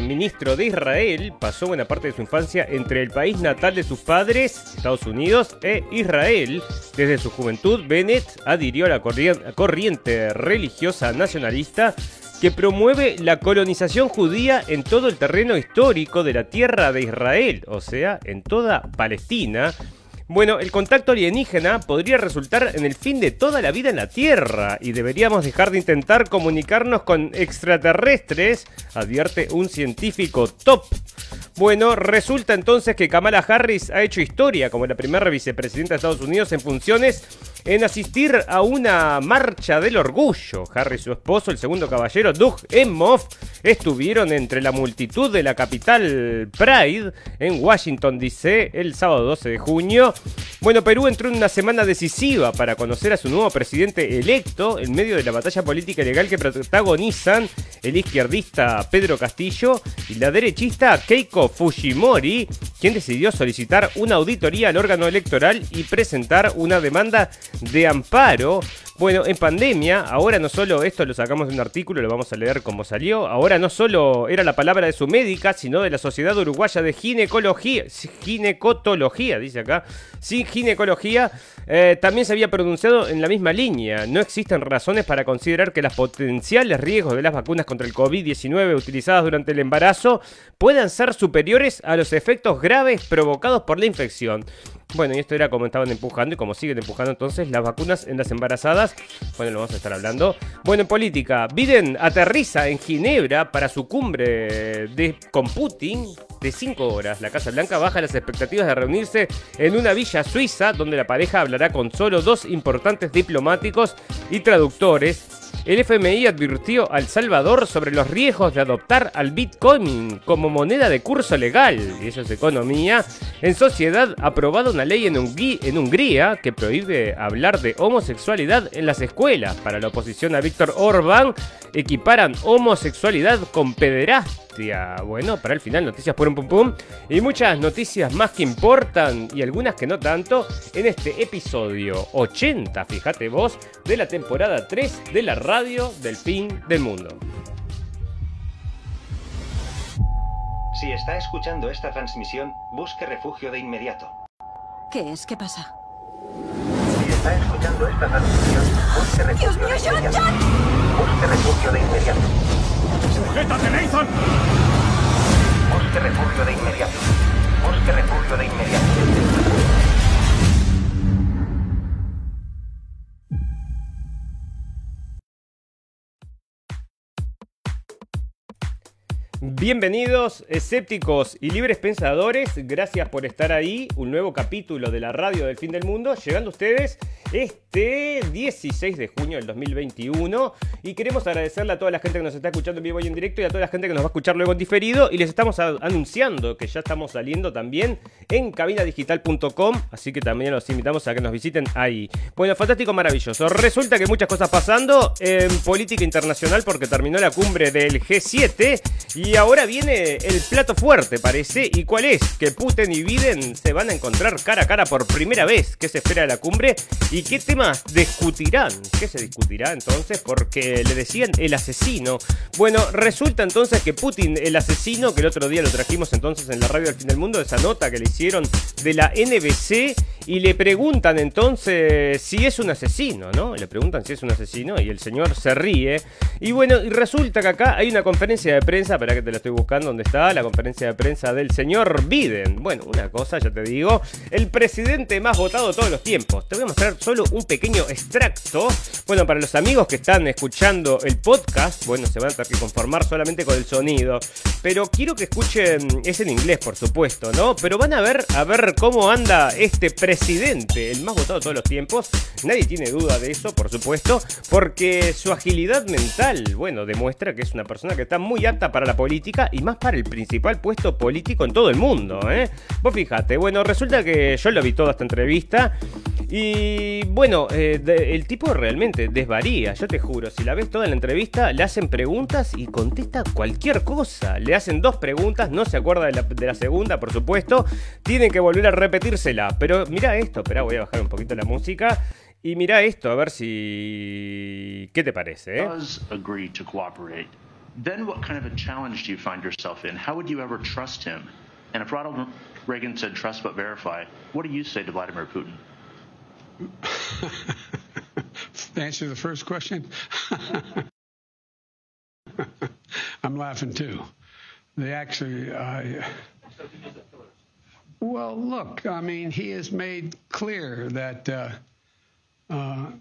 ministro de Israel pasó buena parte de su infancia entre el país natal de sus padres, Estados Unidos, e Israel. Desde su juventud, Bennett adhirió a la corriente religiosa nacionalista que promueve la colonización judía en todo el terreno histórico de la tierra de Israel, o sea, en toda Palestina. Bueno, el contacto alienígena podría resultar en el fin de toda la vida en la Tierra y deberíamos dejar de intentar comunicarnos con extraterrestres, advierte un científico top. Bueno, resulta entonces que Kamala Harris ha hecho historia como la primera vicepresidenta de Estados Unidos en funciones en asistir a una marcha del orgullo. Harry y su esposo, el segundo caballero, Doug Emhoff, estuvieron entre la multitud de la capital Pride en Washington, D.C. el sábado 12 de junio. Bueno, Perú entró en una semana decisiva para conocer a su nuevo presidente electo en medio de la batalla política legal que protagonizan el izquierdista Pedro Castillo y la derechista Keiko Fujimori, quien decidió solicitar una auditoría al órgano electoral y presentar una demanda de amparo. Bueno, en pandemia, ahora no solo esto lo sacamos de un artículo, lo vamos a leer como salió, ahora no solo era la palabra de su médica, sino de la Sociedad Uruguaya de Ginecología, Ginecotología, dice acá, sin ginecología, eh, también se había pronunciado en la misma línea. No existen razones para considerar que los potenciales riesgos de las vacunas contra el COVID-19 utilizadas durante el embarazo puedan ser superiores a los efectos graves provocados por la infección. Bueno, y esto era como estaban empujando y como siguen empujando entonces las vacunas en las embarazadas. Bueno, lo vamos a estar hablando. Bueno, en política, Biden aterriza en Ginebra para su cumbre de, con Putin de 5 horas. La Casa Blanca baja las expectativas de reunirse en una villa suiza donde la pareja hablará con solo dos importantes diplomáticos y traductores el FMI advirtió al Salvador sobre los riesgos de adoptar al Bitcoin como moneda de curso legal, y eso es economía. En sociedad, aprobado una ley en, Hungría que prohíbe hablar de homosexualidad en las escuelas. Para la oposición a Víctor Orbán, equiparan homosexualidad con pederastia bueno, para el final, noticias por un pum pum. Y muchas noticias más que importan y algunas que no tanto en este episodio 80, fíjate vos, de la temporada 3 de la radio del fin del mundo. Si está escuchando esta transmisión, busque refugio de inmediato. ¿Qué es? ¿Qué pasa? Está escuchando esta transmisión, busque refugio de inmediato. Busque refugio de inmediato. ¡Sujétate, Nathan! Busque refugio de inmediato. Busque refugio de inmediato. Bienvenidos, escépticos y libres pensadores. Gracias por estar ahí. Un nuevo capítulo de la radio del fin del mundo. Llegando a ustedes este 16 de junio del 2021. Y queremos agradecerle a toda la gente que nos está escuchando en vivo y en directo y a toda la gente que nos va a escuchar luego en diferido. Y les estamos anunciando que ya estamos saliendo también en cabinadigital.com. Así que también los invitamos a que nos visiten ahí. Bueno, fantástico, maravilloso. Resulta que muchas cosas pasando en política internacional porque terminó la cumbre del G7. Y y ahora viene el plato fuerte, parece. ¿Y cuál es? Que Putin y Biden se van a encontrar cara a cara por primera vez. ¿Qué se espera de la cumbre? ¿Y qué temas discutirán? ¿Qué se discutirá entonces? Porque le decían el asesino. Bueno, resulta entonces que Putin, el asesino, que el otro día lo trajimos entonces en la radio del fin del mundo, esa nota que le hicieron de la NBC, y le preguntan entonces si es un asesino, ¿no? Le preguntan si es un asesino y el señor se ríe. Y bueno, y resulta que acá hay una conferencia de prensa para te la estoy buscando, ¿dónde está? La conferencia de prensa del señor Biden. Bueno, una cosa, ya te digo, el presidente más votado de todos los tiempos. Te voy a mostrar solo un pequeño extracto. Bueno, para los amigos que están escuchando el podcast, bueno, se van a tener que conformar solamente con el sonido. Pero quiero que escuchen, es en inglés, por supuesto, ¿no? Pero van a ver, a ver cómo anda este presidente, el más votado de todos los tiempos. Nadie tiene duda de eso, por supuesto, porque su agilidad mental, bueno, demuestra que es una persona que está muy apta para la política y más para el principal puesto político en todo el mundo. ¿eh? Vos fíjate, bueno, resulta que yo lo vi toda esta entrevista y bueno, eh, el tipo realmente desvaría, yo te juro, si la ves toda la entrevista, le hacen preguntas y contesta cualquier cosa. Le hacen dos preguntas, no se acuerda de la, de la segunda, por supuesto, tienen que volver a repetírsela. Pero mira esto, espera, voy a bajar un poquito la música. Y mira esto, a ver si... ¿Qué te parece? Eh? Then what kind of a challenge do you find yourself in? How would you ever trust him? And if Ronald Reagan said trust but verify, what do you say to Vladimir Putin? answer the first question, I'm laughing too. They actually, well, look, I mean, he has made clear that uh, uh,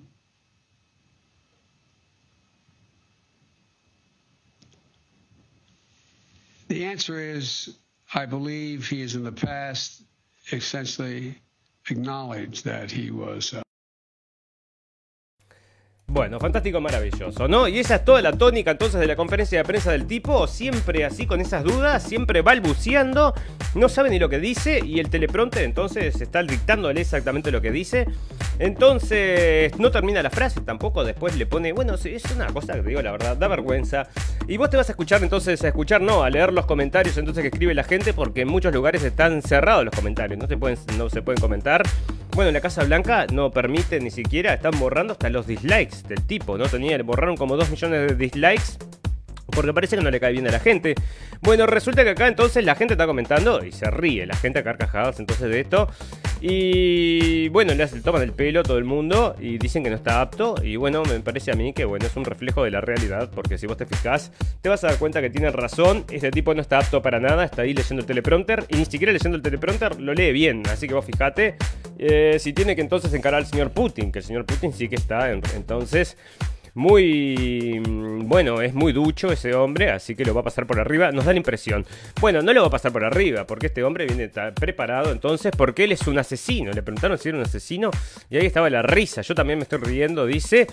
the answer is I believe he has in the past essentially acknowledged that he was. Uh, Bueno, fantástico, maravilloso, ¿no? Y esa es toda la tónica entonces de la conferencia de prensa del tipo, siempre así con esas dudas, siempre balbuceando, no sabe ni lo que dice y el teleprompter entonces está dictándole exactamente lo que dice. Entonces no termina la frase tampoco, después le pone, bueno, es una cosa que digo la verdad, da vergüenza. Y vos te vas a escuchar entonces, a escuchar, no, a leer los comentarios entonces que escribe la gente porque en muchos lugares están cerrados los comentarios, no se pueden, no se pueden comentar. Bueno, la Casa Blanca no permite ni siquiera, están borrando hasta los dislikes del tipo, ¿no? Tenía, borraron como 2 millones de dislikes porque parece que no le cae bien a la gente. Bueno, resulta que acá entonces la gente está comentando y se ríe, la gente a carcajadas entonces de esto. Y bueno, le toman el pelo todo el mundo y dicen que no está apto. Y bueno, me parece a mí que bueno, es un reflejo de la realidad, porque si vos te fijás, te vas a dar cuenta que tiene razón. Este tipo no está apto para nada, está ahí leyendo el teleprompter y ni siquiera leyendo el teleprompter lo lee bien. Así que vos fijate eh, si tiene que entonces encarar al señor Putin, que el señor Putin sí que está. entonces muy mm, bueno, es muy ducho ese hombre, así que lo va a pasar por arriba, nos da la impresión. Bueno, no lo va a pasar por arriba, porque este hombre viene preparado entonces, porque él es un asesino. Le preguntaron si era un asesino y ahí estaba la risa. Yo también me estoy riendo, dice.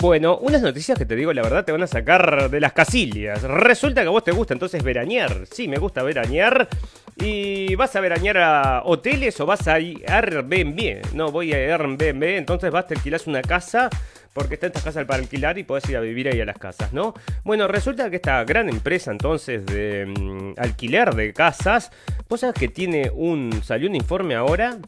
Bueno, unas noticias que te digo la verdad te van a sacar de las casillas. Resulta que a vos te gusta entonces veranear. Sí, me gusta veranear. Y vas a veranear a hoteles o vas a Airbnb. No, voy a Airbnb, entonces vas, te alquilas una casa porque está estas casas para alquilar y podés ir a vivir ahí a las casas, ¿no? Bueno, resulta que esta gran empresa entonces de mm, alquiler de casas, vos que tiene un, salió un informe ahora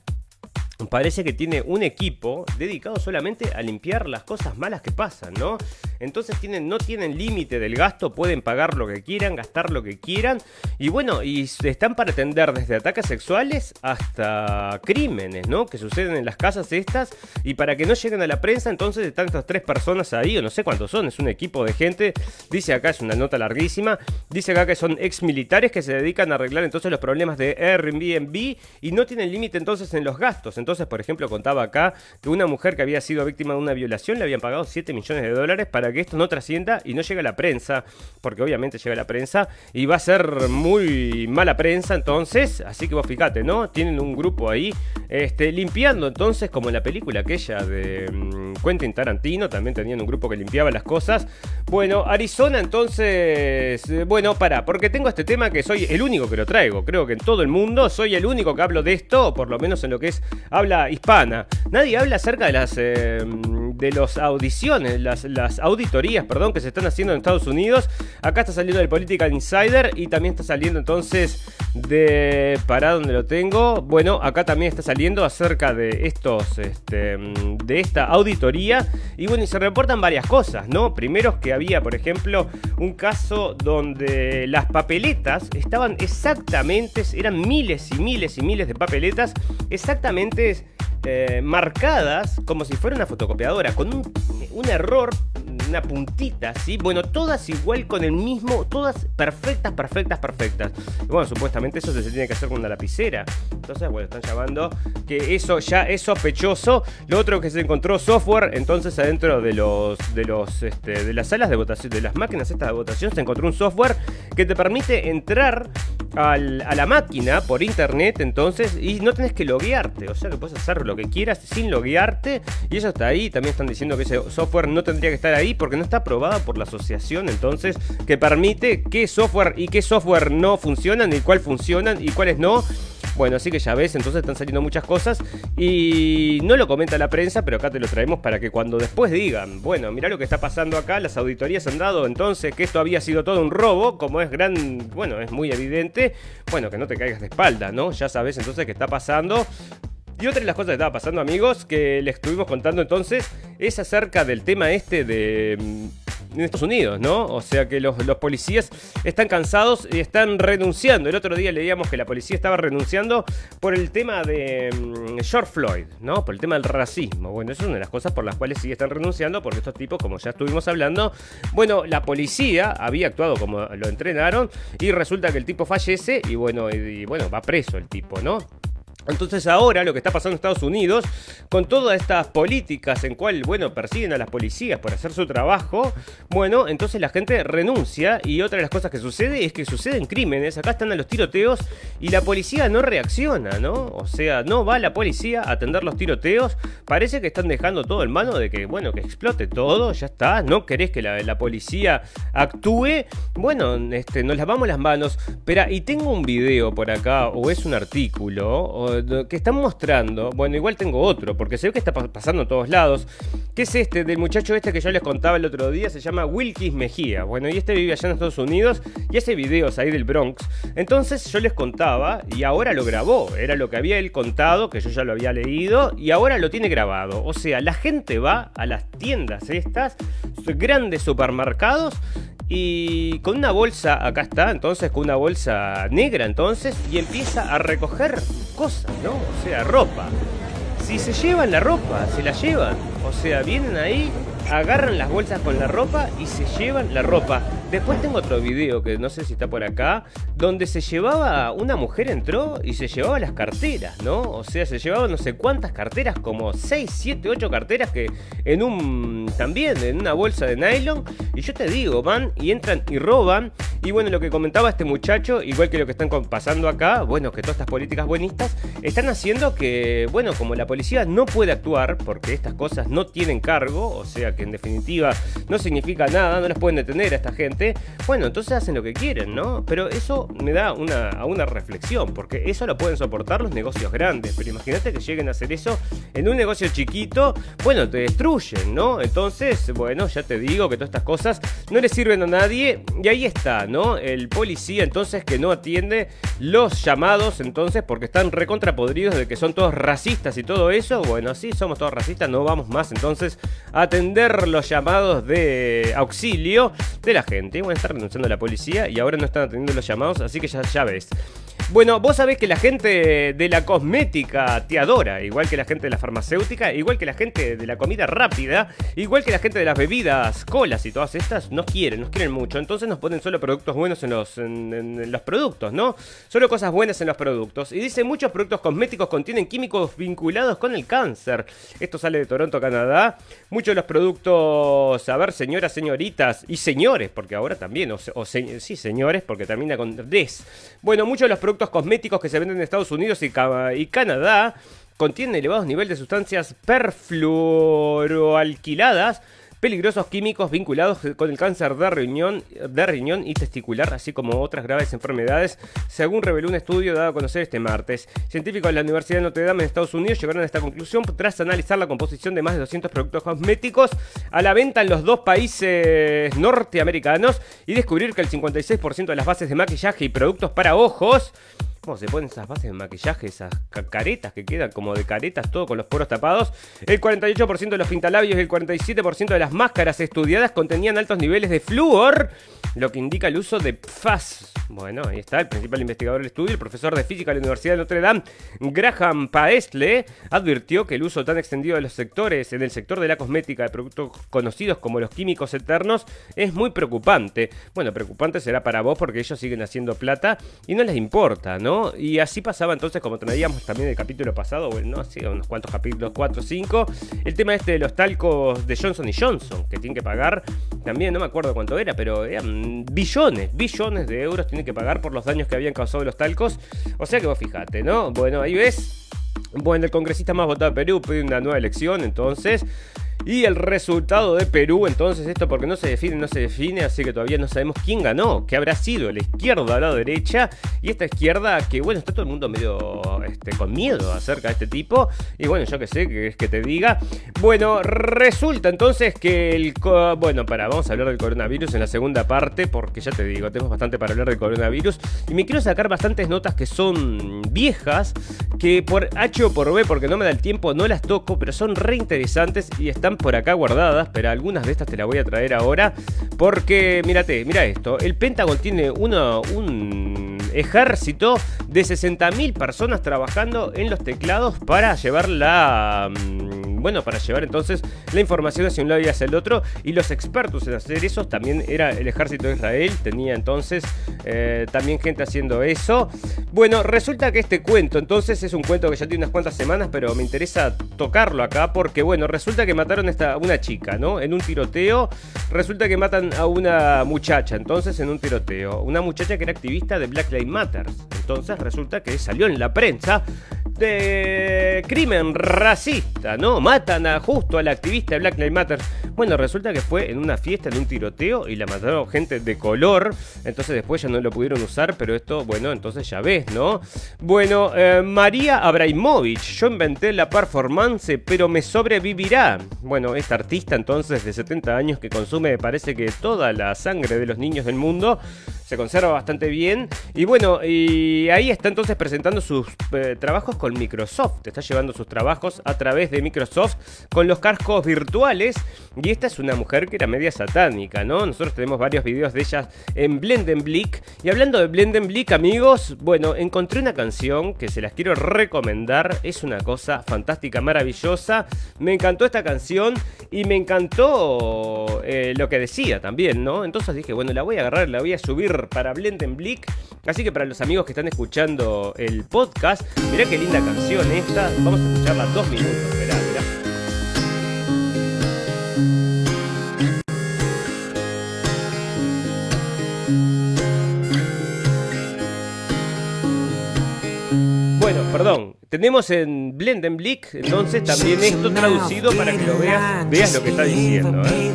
parece que tiene un equipo dedicado solamente a limpiar las cosas malas que pasan, ¿no? Entonces tienen, no tienen límite del gasto, pueden pagar lo que quieran, gastar lo que quieran. Y bueno, y están para atender desde ataques sexuales hasta crímenes, ¿no? Que suceden en las casas estas. Y para que no lleguen a la prensa, entonces están estas tres personas ahí, o no sé cuántos son, es un equipo de gente. Dice acá, es una nota larguísima. Dice acá que son ex militares que se dedican a arreglar entonces los problemas de Airbnb y no tienen límite entonces en los gastos. Entonces, por ejemplo, contaba acá que una mujer que había sido víctima de una violación le habían pagado 7 millones de dólares para que esto no trascienda y no llegue a la prensa, porque obviamente llega a la prensa y va a ser muy mala prensa entonces, así que vos fíjate, ¿no? Tienen un grupo ahí este, limpiando entonces, como en la película aquella de mm, Quentin Tarantino, también tenían un grupo que limpiaba las cosas. Bueno, Arizona entonces, eh, bueno, para, porque tengo este tema que soy el único que lo traigo, creo que en todo el mundo soy el único que hablo de esto, por lo menos en lo que es habla hispana. Nadie habla acerca de las eh, de las audiciones, las, las auditorías, perdón, que se están haciendo en Estados Unidos. Acá está saliendo del Political Insider y también está saliendo entonces de para donde lo tengo. Bueno, acá también está saliendo acerca de estos este, de esta auditoría y bueno, y se reportan varias cosas, ¿no? Primero que había, por ejemplo, un caso donde las papeletas estaban exactamente, eran miles y miles y miles de papeletas exactamente eh, marcadas como si fuera una fotocopiadora, con un error una puntita, ¿sí? Bueno, todas igual con el mismo, todas perfectas, perfectas, perfectas. bueno, supuestamente eso se tiene que hacer con una lapicera. Entonces, bueno, están llamando que eso ya es sospechoso. Lo otro que se encontró software, entonces adentro de los de los este, de las salas de votación, de las máquinas estas de votación, se encontró un software que te permite entrar a la máquina por internet, entonces, y no tenés que loguearte. O sea que puedes hacer lo que quieras sin loguearte. Y eso está ahí. También están diciendo que ese software no tendría que estar ahí porque no está aprobada por la asociación, entonces, que permite qué software y qué software no funcionan y cuál funcionan y cuáles no. Bueno, así que ya ves, entonces están saliendo muchas cosas y no lo comenta la prensa, pero acá te lo traemos para que cuando después digan, bueno, mira lo que está pasando acá, las auditorías han dado entonces que esto había sido todo un robo, como es gran, bueno, es muy evidente, bueno, que no te caigas de espalda, ¿no? Ya sabes entonces qué está pasando, y otra de las cosas que estaba pasando, amigos, que les estuvimos contando entonces, es acerca del tema este de mm, en Estados Unidos, ¿no? O sea que los, los policías están cansados y están renunciando. El otro día leíamos que la policía estaba renunciando por el tema de mm, George Floyd, ¿no? Por el tema del racismo. Bueno, eso es una de las cosas por las cuales sí están renunciando, porque estos tipos, como ya estuvimos hablando, bueno, la policía había actuado como lo entrenaron y resulta que el tipo fallece y bueno, y, y bueno, va preso el tipo, ¿no? Entonces ahora lo que está pasando en Estados Unidos, con todas estas políticas en cual, bueno, persiguen a las policías por hacer su trabajo, bueno, entonces la gente renuncia y otra de las cosas que sucede es que suceden crímenes, acá están a los tiroteos y la policía no reacciona, ¿no? O sea, no va la policía a atender los tiroteos, parece que están dejando todo en mano de que, bueno, que explote todo, ya está, no querés que la, policía actúe, bueno, este, nos lavamos las manos, pero y tengo un video por acá, o es un artículo, que están mostrando, bueno, igual tengo otro, porque se ve que está pasando en todos lados, que es este del muchacho este que yo les contaba el otro día, se llama Wilkis Mejía, bueno, y este vive allá en Estados Unidos y hace videos ahí del Bronx, entonces yo les contaba y ahora lo grabó, era lo que había él contado, que yo ya lo había leído, y ahora lo tiene grabado, o sea, la gente va a las tiendas estas, grandes supermercados, y con una bolsa, acá está, entonces con una bolsa negra entonces, y empieza a recoger cosas, ¿no? O sea, ropa. Si se llevan la ropa, se la llevan. O sea, vienen ahí, agarran las bolsas con la ropa y se llevan la ropa. Después tengo otro video que no sé si está por acá, donde se llevaba, una mujer entró y se llevaba las carteras, ¿no? O sea, se llevaba no sé cuántas carteras, como 6, 7, 8 carteras que en un, también en una bolsa de nylon. Y yo te digo, van y entran y roban. Y bueno, lo que comentaba este muchacho, igual que lo que están pasando acá, bueno, que todas estas políticas buenistas están haciendo que, bueno, como la policía no puede actuar porque estas cosas no tienen cargo, o sea que en definitiva no significa nada, no las pueden detener a esta gente bueno, entonces hacen lo que quieren, ¿no? Pero eso me da una, a una reflexión, porque eso lo pueden soportar los negocios grandes, pero imagínate que lleguen a hacer eso en un negocio chiquito, bueno, te destruyen, ¿no? Entonces, bueno, ya te digo que todas estas cosas no le sirven a nadie, y ahí está, ¿no? El policía entonces que no atiende los llamados, entonces, porque están recontrapodridos de que son todos racistas y todo eso, bueno, sí, somos todos racistas, no vamos más entonces a atender los llamados de auxilio de la gente bueno, está renunciando a la policía y ahora no están atendiendo los llamados, así que ya, ya ves. Bueno, vos sabés que la gente de la cosmética te adora, igual que la gente de la farmacéutica, igual que la gente de la comida rápida, igual que la gente de las bebidas, colas y todas estas, nos quieren, nos quieren mucho. Entonces nos ponen solo productos buenos en los, en, los productos, ¿no? Solo cosas buenas en los productos. Y dice, muchos productos cosméticos contienen químicos vinculados con el cáncer. Esto sale de Toronto, Canadá. Muchos de los productos, a ver, señoras, señoritas y señores, porque ahora también, o, sí, señores, porque termina con des. Bueno, muchos de los productos cosméticos que se venden en Estados Unidos y, y Canadá contienen elevados niveles de sustancias perfluoroalquiladas peligrosos químicos vinculados con el cáncer de riñón, de riñón y testicular, así como otras graves enfermedades, según reveló un estudio dado a conocer este martes. Científicos de la Universidad de Notre Dame en Estados Unidos llegaron a esta conclusión tras analizar la composición de más de 200 productos cosméticos a la venta en los dos países norteamericanos y descubrir que el 56% de las bases de maquillaje y productos para ojos ¿Cómo se ponen esas bases de maquillaje, esas caretas que quedan como de caretas, todo con los poros tapados? El 48% de los pintalabios y el 47% de las máscaras estudiadas contenían altos niveles de flúor, lo que indica el uso de PFAS. Bueno, ahí está el principal investigador del estudio, el profesor de física de la Universidad de Notre Dame, Graham Paestle, advirtió que el uso tan extendido de los sectores, en el sector de la cosmética de productos conocidos como los químicos eternos, es muy preocupante. Bueno, preocupante será para vos porque ellos siguen haciendo plata y no les importa, ¿no? Y así pasaba entonces, como traíamos también el capítulo pasado, bueno, no sé, unos cuantos capítulos, 4 o 5, el tema este de los talcos de Johnson y Johnson, que tienen que pagar, también no me acuerdo cuánto era, pero eran billones, billones de euros que pagar por los daños que habían causado los talcos. O sea que vos fijate, ¿no? Bueno, ahí ves. Bueno, el congresista más votado de Perú pide una nueva elección, entonces y el resultado de Perú, entonces esto porque no se define, no se define, así que todavía no sabemos quién ganó, que habrá sido la izquierda o la derecha, y esta izquierda que bueno, está todo el mundo medio este, con miedo acerca de este tipo, y bueno, yo que sé, que es que te diga. Bueno, resulta entonces que el... Bueno, para, vamos a hablar del coronavirus en la segunda parte, porque ya te digo, tenemos bastante para hablar del coronavirus, y me quiero sacar bastantes notas que son viejas, que por H o por B, porque no me da el tiempo, no las toco, pero son re interesantes y están por acá guardadas, pero algunas de estas te las voy a traer ahora. Porque, mírate, mira esto. El Pentágono tiene uno, un ejército de 60.000 personas trabajando en los teclados para llevar la... mm, Bueno, para llevar entonces la información hacia un lado y hacia el otro. Y los expertos en hacer eso también era el ejército de Israel. Tenía entonces eh, también gente haciendo eso. Bueno, resulta que este cuento entonces es un cuento que ya tiene unas cuantas semanas, pero me interesa tocarlo acá porque, bueno, resulta que mataron a una chica, ¿no? En un tiroteo. Resulta que matan a una muchacha, entonces en un tiroteo. Una muchacha que era activista de Black Lives Matter. Entonces resulta que salió en la prensa de crimen racista, ¿no? Matan a justo al activista de Black Lives Matter. Bueno, resulta que fue en una fiesta, en un tiroteo, y la mataron gente de color. Entonces después ya no lo pudieron usar, pero esto, bueno, entonces ya ves, ¿no? Bueno, eh, María Abramovich, yo inventé la performance, pero me sobrevivirá. Bueno, esta artista entonces de 70 años que consume, parece que toda la sangre de los niños del mundo, se conserva bastante bien. Y bueno, y ahí está entonces presentando sus eh, trabajos con Microsoft. Está llevando sus trabajos a través de Microsoft con los cascos virtuales. Y esta es una mujer que era media satánica, ¿no? Nosotros tenemos varios videos de ella en Blendenblick. Y hablando de Blendenblick, amigos, bueno, encontré una canción que se las quiero recomendar. Es una cosa fantástica, maravillosa. Me encantó esta canción y me encantó eh, lo que decía también, ¿no? Entonces dije, bueno, la voy a agarrar, la voy a subir para Blendenblick. Así que para los amigos que están escuchando el podcast, mirá qué linda canción esta. Vamos a escucharla dos minutos. Mirá, mirá. Bueno, perdón. Tenemos en Blendenblick, entonces también esto traducido para que lo veas, veas lo que está diciendo. ¿eh?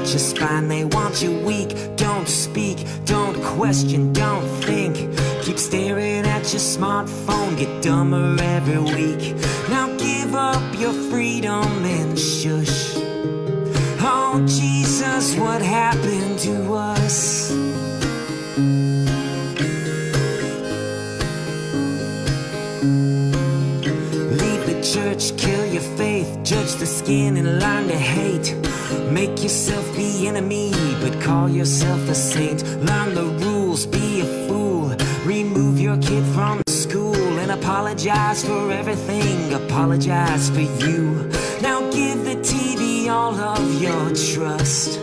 Your spine. They want you weak, don't speak, don't question, don't think. Keep staring at your smartphone, get dumber every week. Now give up your freedom and shush. Oh, Jesus, what happened to us? Church, kill your faith, judge the skin and learn to hate. Make yourself the enemy, but call yourself a saint. Learn the rules, be a fool. Remove your kid from school and apologize for everything. Apologize for you. Now give the TV all of your trust.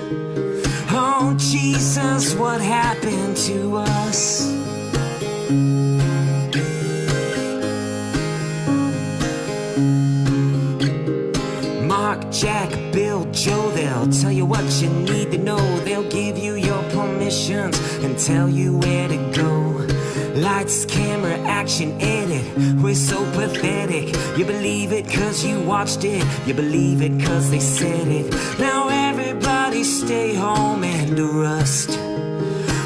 Oh, Jesus, what happened to us? Jack, Bill, Joe, they'll tell you what you need to know. They'll give you your permissions and tell you where to go. Lights, camera, action, edit. We're so pathetic. You believe it cause you watched it. You believe it cause they said it. Now everybody stay home and rust.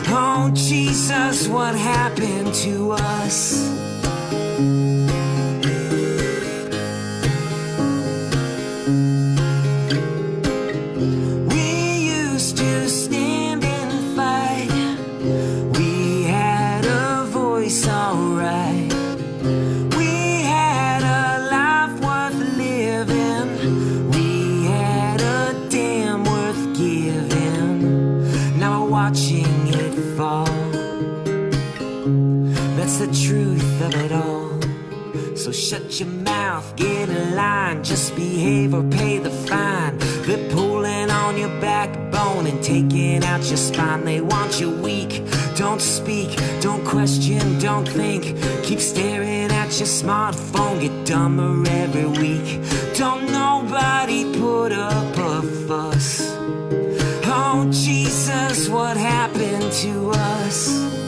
Oh, Jesus, what happened to us? Shut your mouth, get in line, just behave or pay the fine. They're pulling on your backbone and taking out your spine. They want you weak, don't speak, don't question, don't think. Keep staring at your smartphone, get dumber every week. Don't nobody put up a fuss. Oh, Jesus, what happened to us?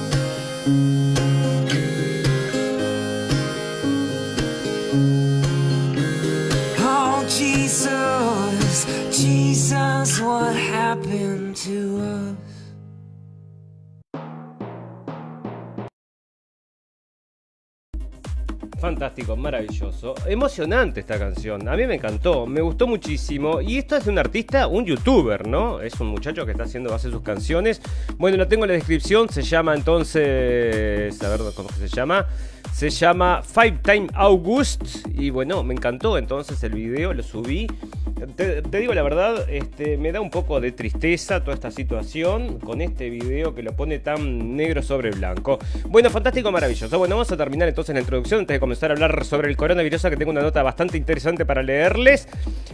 Maravilloso. Emocionante esta canción. A mí me encantó, me gustó muchísimo. Y esto es de un artista, un youtuber, ¿no? Es un muchacho que está haciendo, hace sus canciones. Bueno, lo tengo en la descripción. Se llama entonces. A ver cómo se llama. Se llama Five Time August. Y bueno, me encantó entonces el video, lo subí. Te, digo la verdad, este, me da un poco de tristeza toda esta situación con este video que lo pone tan negro sobre blanco. Bueno, fantástico, maravilloso. Bueno, vamos a terminar entonces la introducción antes de comenzar a hablar sobre el coronavirus, que tengo una nota bastante interesante para leerles.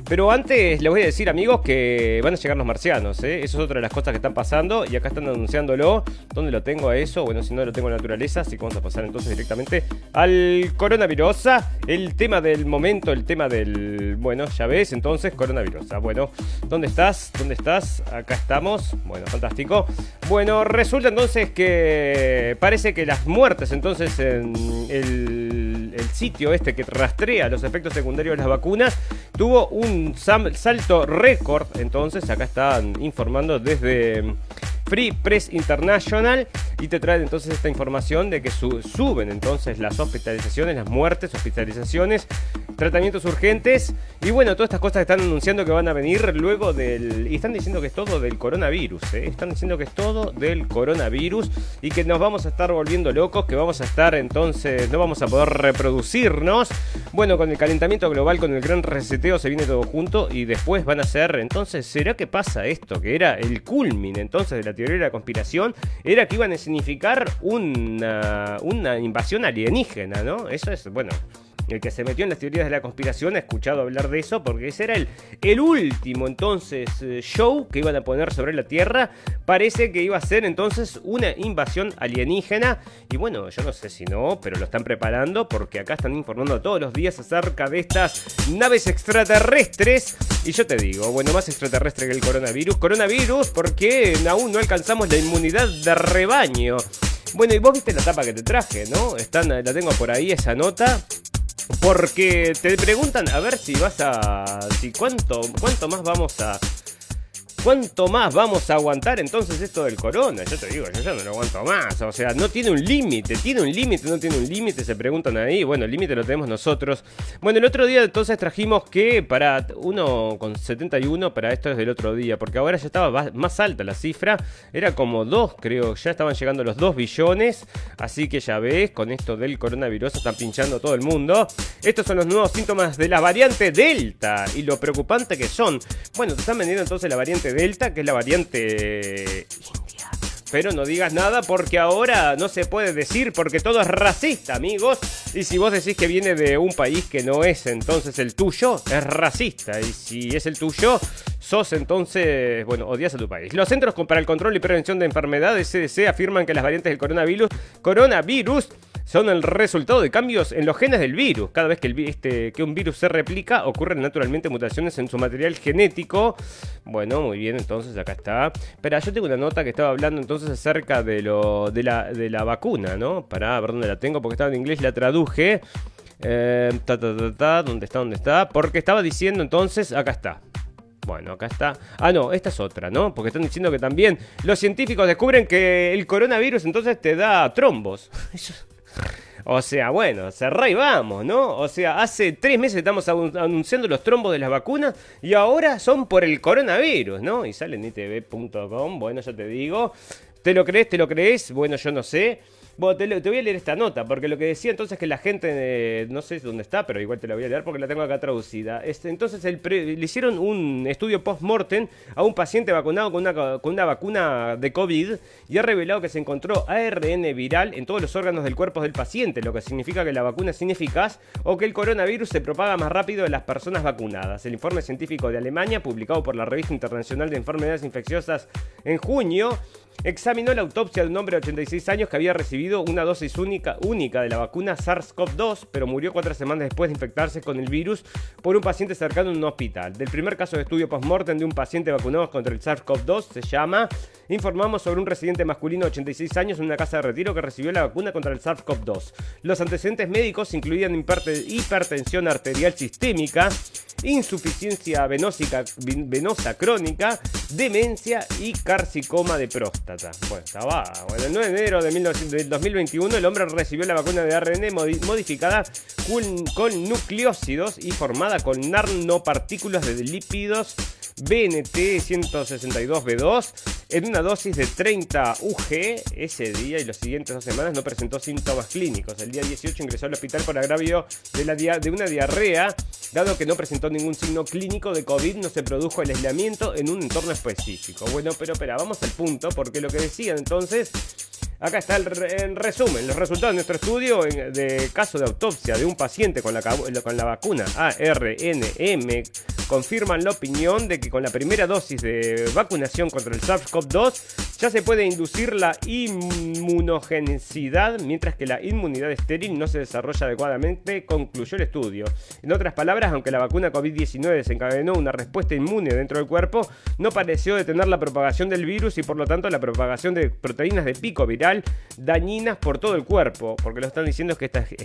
Pero antes les voy a decir, amigos, que van a llegar los marcianos. ¿eh? Eso es otra de las cosas que están pasando y acá están anunciándolo. ¿Dónde lo tengo a eso? Bueno, si no lo tengo en naturaleza, así que vamos a pasar entonces directamente al coronavirus. El tema del momento, el tema del... Bueno, ya ves, entonces, coronavirus. Bueno, ¿dónde estás? ¿Dónde estás? Acá estamos. Bueno, fantástico. Bueno, resulta entonces que parece que las muertes entonces en el, el sitio este que rastrea los efectos secundarios de las vacunas tuvo un salto récord. Entonces, acá están informando desde Free Press International y te traen entonces esta información de que suben entonces las hospitalizaciones, las muertes, hospitalizaciones, tratamientos urgentes y bueno, todas estas cosas que están anunciando que van a venir luego del... Y están diciendo que es todo del coronavirus, ¿eh? están diciendo que es todo del coronavirus y que nos vamos a estar volviendo locos, que vamos a estar entonces, no vamos a poder reproducirnos. Bueno, con el calentamiento global, con el gran reseteo se viene todo junto y después van a ser, entonces, ¿será que pasa esto? Que era el culmin entonces de la teoría de la conspiración, era que iban a significar una, una invasión alienígena, ¿no? Eso es, bueno, el que se metió en las teorías de la conspiración ha escuchado hablar de eso porque ese era el, el último entonces eh, show que iban a poner sobre la Tierra. Parece que iba a ser entonces una invasión alienígena. Y bueno, yo no sé si no, pero lo están preparando porque acá están informando todos los días acerca de estas naves extraterrestres. Y yo te digo, bueno, más extraterrestre que el coronavirus. Coronavirus porque aún no alcanzamos la inmunidad de rebaño. Bueno, y vos viste la tapa que te traje, ¿no? Están, la tengo por ahí, esa nota. Porque te preguntan a ver si vas a. si cuánto, cuánto más vamos a ¿Cuánto más vamos a aguantar entonces esto del corona? Yo te digo, yo ya no lo aguanto más. O sea, no tiene un límite. ¿Tiene un límite? ¿No tiene un límite? Se preguntan ahí. Bueno, el límite lo tenemos nosotros. Bueno, el otro día entonces trajimos que para 1,71 para esto es del otro día. Porque ahora ya estaba más alta la cifra. Era como 2, creo. Ya estaban llegando los 2 billones. Así que ya ves, con esto del coronavirus están pinchando todo el mundo. Estos son los nuevos síntomas de la variante Delta. Y lo preocupante que son. Bueno, te están vendiendo entonces la variante Delta, que es la variante india. Pero no digas nada porque ahora no se puede decir porque todo es racista, amigos. Y si vos decís que viene de un país que no es entonces el tuyo, es racista. Y si es el tuyo, sos entonces, bueno, odias a tu país. Los Centros para el Control y Prevención de Enfermedades, CDC, afirman que las variantes del coronavirus, coronavirus son el resultado de cambios en los genes del virus. Cada vez que, este, que un virus se replica, ocurren naturalmente mutaciones en su material genético. Bueno, muy bien, entonces acá está. Pero yo tengo una nota que estaba hablando entonces acerca de, lo, de, la, de la vacuna, ¿no? Para ver dónde la tengo, porque estaba en inglés, la traduje. Eh, ta, ta, ta, ta, ¿dónde está? ¿Dónde está? Porque estaba diciendo entonces, acá está. Bueno, acá está. Ah, no, esta es otra, ¿no? Porque están diciendo que también los científicos descubren que el coronavirus entonces te da trombos. O sea, bueno, cerrá y vamos, ¿no? O sea, hace tres meses estamos anunciando los trombos de las vacunas y ahora son por el coronavirus, ¿no? Y sale en itv.com, bueno, ya te digo. ¿Te lo crees? ¿Te lo crees? Bueno, yo no sé. Bueno, te, voy a leer esta nota, porque lo que decía entonces que la gente, no sé dónde está, pero igual te la voy a leer porque la tengo acá traducida. Este, entonces le hicieron un estudio post-mortem a un paciente vacunado con una, con una vacuna de COVID y ha revelado que se encontró ARN viral en todos los órganos del cuerpo del paciente, lo que significa que la vacuna es ineficaz o que el coronavirus se propaga más rápido de las personas vacunadas. El informe científico de Alemania, publicado por la Revista Internacional de Enfermedades Infecciosas en junio, examinó la autopsia de un hombre de 86 años que había recibido una dosis única, única de la vacuna SARS-CoV-2, pero murió cuatro semanas después de infectarse con el virus por un paciente cercano en un hospital. Del primer caso de estudio post-mortem de un paciente vacunado contra el SARS-CoV-2 se llama Informamos sobre un residente masculino de 86 años en una casa de retiro que recibió la vacuna contra el SARS-CoV-2. Los antecedentes médicos incluían hipertensión arterial sistémica, insuficiencia venosa crónica, demencia y carcicoma de próstata. Bueno, estaba. Bueno, el 9 de enero de 1900 del 2021 el hombre recibió la vacuna de ARN modi- modificada con, con nucleócidos y formada con nanopartículas de lípidos BNT 162B2 en una dosis de 30 UG ese día y los siguientes dos semanas no presentó síntomas clínicos. El día 18 ingresó al hospital por agravio de una diarrea. Dado que no presentó ningún signo clínico de COVID, no se produjo el aislamiento en un entorno específico. Bueno, pero espera, vamos al punto, porque lo que decían entonces Acá está el en resumen, los resultados de nuestro estudio en- de caso de autopsia de un paciente con la, con la vacuna ARNM confirman la opinión de que con la primera dosis de vacunación contra el SARS-CoV-2 ya se puede inducir la inmunogenicidad, mientras que la inmunidad estéril no se desarrolla adecuadamente, concluyó el estudio. En otras palabras, aunque la vacuna COVID-19 desencadenó una respuesta inmune dentro del cuerpo, no pareció detener la propagación del virus y por lo tanto la propagación de proteínas de pico viral dañinas por todo el cuerpo, porque lo están diciendo es que esta, es-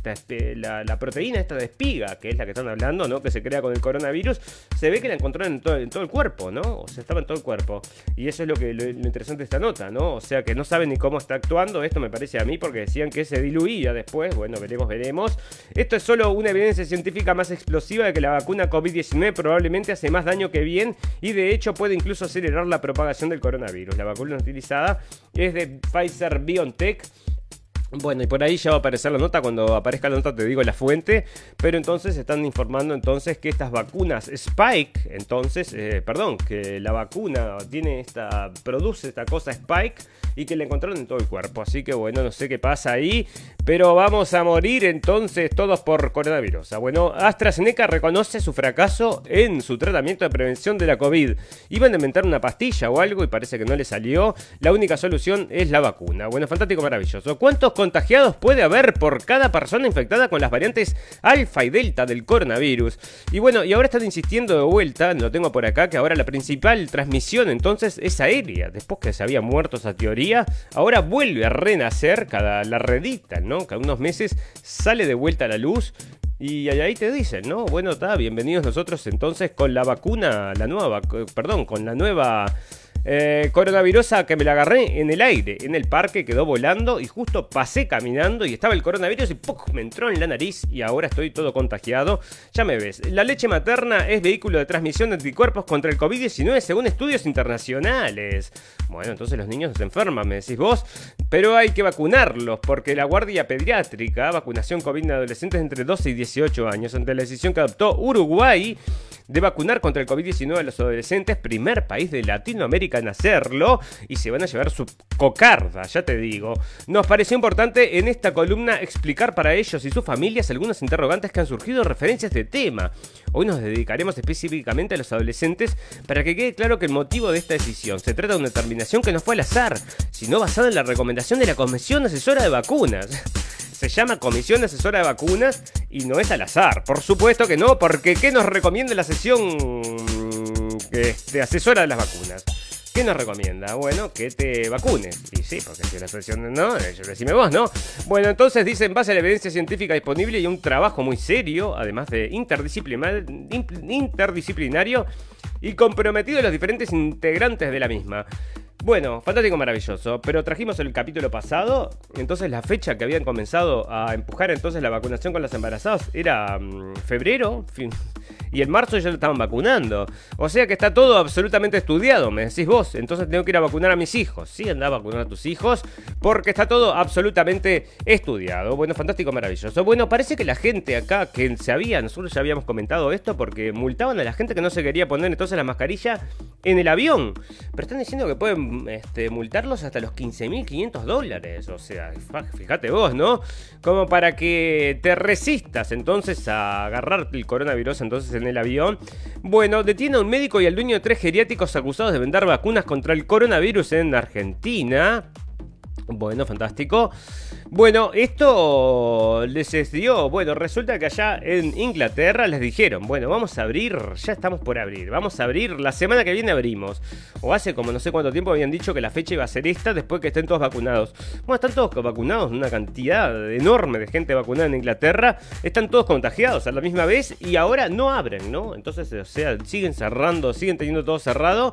esta espe- la, proteína esta de espiga, que es la que están hablando, ¿no? que se crea con el coronavirus, se ve que la encontraron en todo, el cuerpo, ¿no? O sea, estaba en todo el cuerpo. Y eso es lo que lo interesante de esta nota, ¿no? O sea, que no saben ni cómo está actuando, esto me parece a mí, porque decían que se diluía después, bueno, veremos, veremos. Esto es solo una evidencia científica más explosiva de que la vacuna COVID-19 probablemente hace más daño que bien y de hecho puede incluso acelerar la propagación del coronavirus. La vacuna utilizada es de Pfizer BioNTech. Bueno, y por ahí ya va a aparecer la nota, cuando aparezca la nota te digo la fuente, pero entonces están informando entonces que estas vacunas Spike, entonces, eh, perdón, que la vacuna tiene esta, produce esta cosa Spike y que la encontraron en todo el cuerpo, así que bueno, no sé qué pasa ahí, pero vamos a morir entonces todos por coronavirus. Ah, Bueno, AstraZeneca reconoce su fracaso en su tratamiento de prevención de la COVID. Iban a inventar una pastilla o algo y parece que no le salió. La única solución es la vacuna. Bueno, fantástico, maravilloso. ¿Cuántos contagiados puede haber por cada persona infectada con las variantes alfa y delta del coronavirus? Y bueno, y ahora están insistiendo de vuelta, lo tengo por acá, que ahora la principal transmisión entonces es aérea. Después que se había muerto esa teoría, ahora vuelve a renacer cada la redita, ¿no? Cada unos meses sale de vuelta a la luz. Y ahí te dicen, ¿no? Bueno, está, bienvenidos nosotros entonces con la vacuna, la nueva, vacu- perdón, con la nueva eh, coronavirusa que me la agarré en el aire, en el parque, quedó volando y justo pasé caminando y estaba el coronavirus y ¡puc! me entró en la nariz y ahora estoy todo contagiado. Ya me ves, la leche materna es vehículo de transmisión de anticuerpos contra el COVID-19 según estudios internacionales. Bueno, entonces los niños se enferman, me decís vos, pero hay que vacunarlos porque la Guardia Pediátrica, vacunación COVID en adolescentes entre 12 y 18 años, ante la decisión que adoptó Uruguay de vacunar contra el COVID-19 a los adolescentes, primer país de Latinoamérica en hacerlo, y se van a llevar su cocarda, ya te digo. Nos pareció importante en esta columna explicar para ellos y sus familias algunos interrogantes que han surgido en referencia a este tema. Hoy nos dedicaremos específicamente a los adolescentes para que quede claro que el motivo de esta decisión se trata de una determinación que no fue al azar, sino basada en la recomendación de la Comisión Asesora de Vacunas. Se llama Comisión Asesora de Vacunas y no es al azar. Por supuesto que no, porque ¿qué nos recomienda la sesión este, asesora de las vacunas? ¿Qué nos recomienda? Bueno, que te vacunes. Y sí, porque si la sesión no, eh, yo decime vos, ¿no? Bueno, entonces dice en base a la evidencia científica disponible y un trabajo muy serio, además de interdisciplinar- in- interdisciplinario y comprometido de los diferentes integrantes de la misma. Bueno, fantástico, maravilloso. Pero trajimos el capítulo pasado. Entonces la fecha que habían comenzado a empujar entonces la vacunación con las embarazadas era mm, febrero. y en marzo ya lo estaban vacunando. O sea que está todo absolutamente estudiado, me decís vos. Entonces tengo que ir a vacunar a mis hijos. Sí, anda a vacunar a tus hijos. Porque está todo absolutamente estudiado. Bueno, fantástico, maravilloso. Bueno, parece que la gente acá que se había, nosotros ya habíamos comentado esto porque multaban a la gente que no se quería poner entonces la mascarilla en el avión. Pero están diciendo que pueden este, multarlos hasta los 15.500 dólares. O sea, fíjate vos, ¿no? Como para que te resistas entonces a agarrar el coronavirus entonces en el avión. Bueno, detiene a un médico y al dueño de tres geriátricos acusados de vender vacunas contra el coronavirus en Argentina. Bueno, fantástico. Bueno, esto les dio. Bueno, resulta que allá en Inglaterra les dijeron: Bueno, vamos a abrir, ya estamos por abrir. Vamos a abrir, la semana que viene abrimos. O hace como no sé cuánto tiempo habían dicho que la fecha iba a ser esta después que estén todos vacunados. Bueno, están todos vacunados, una cantidad enorme de gente vacunada en Inglaterra. Están todos contagiados a la misma vez y ahora no abren, ¿no? Entonces, o sea, siguen cerrando, siguen teniendo todo cerrado.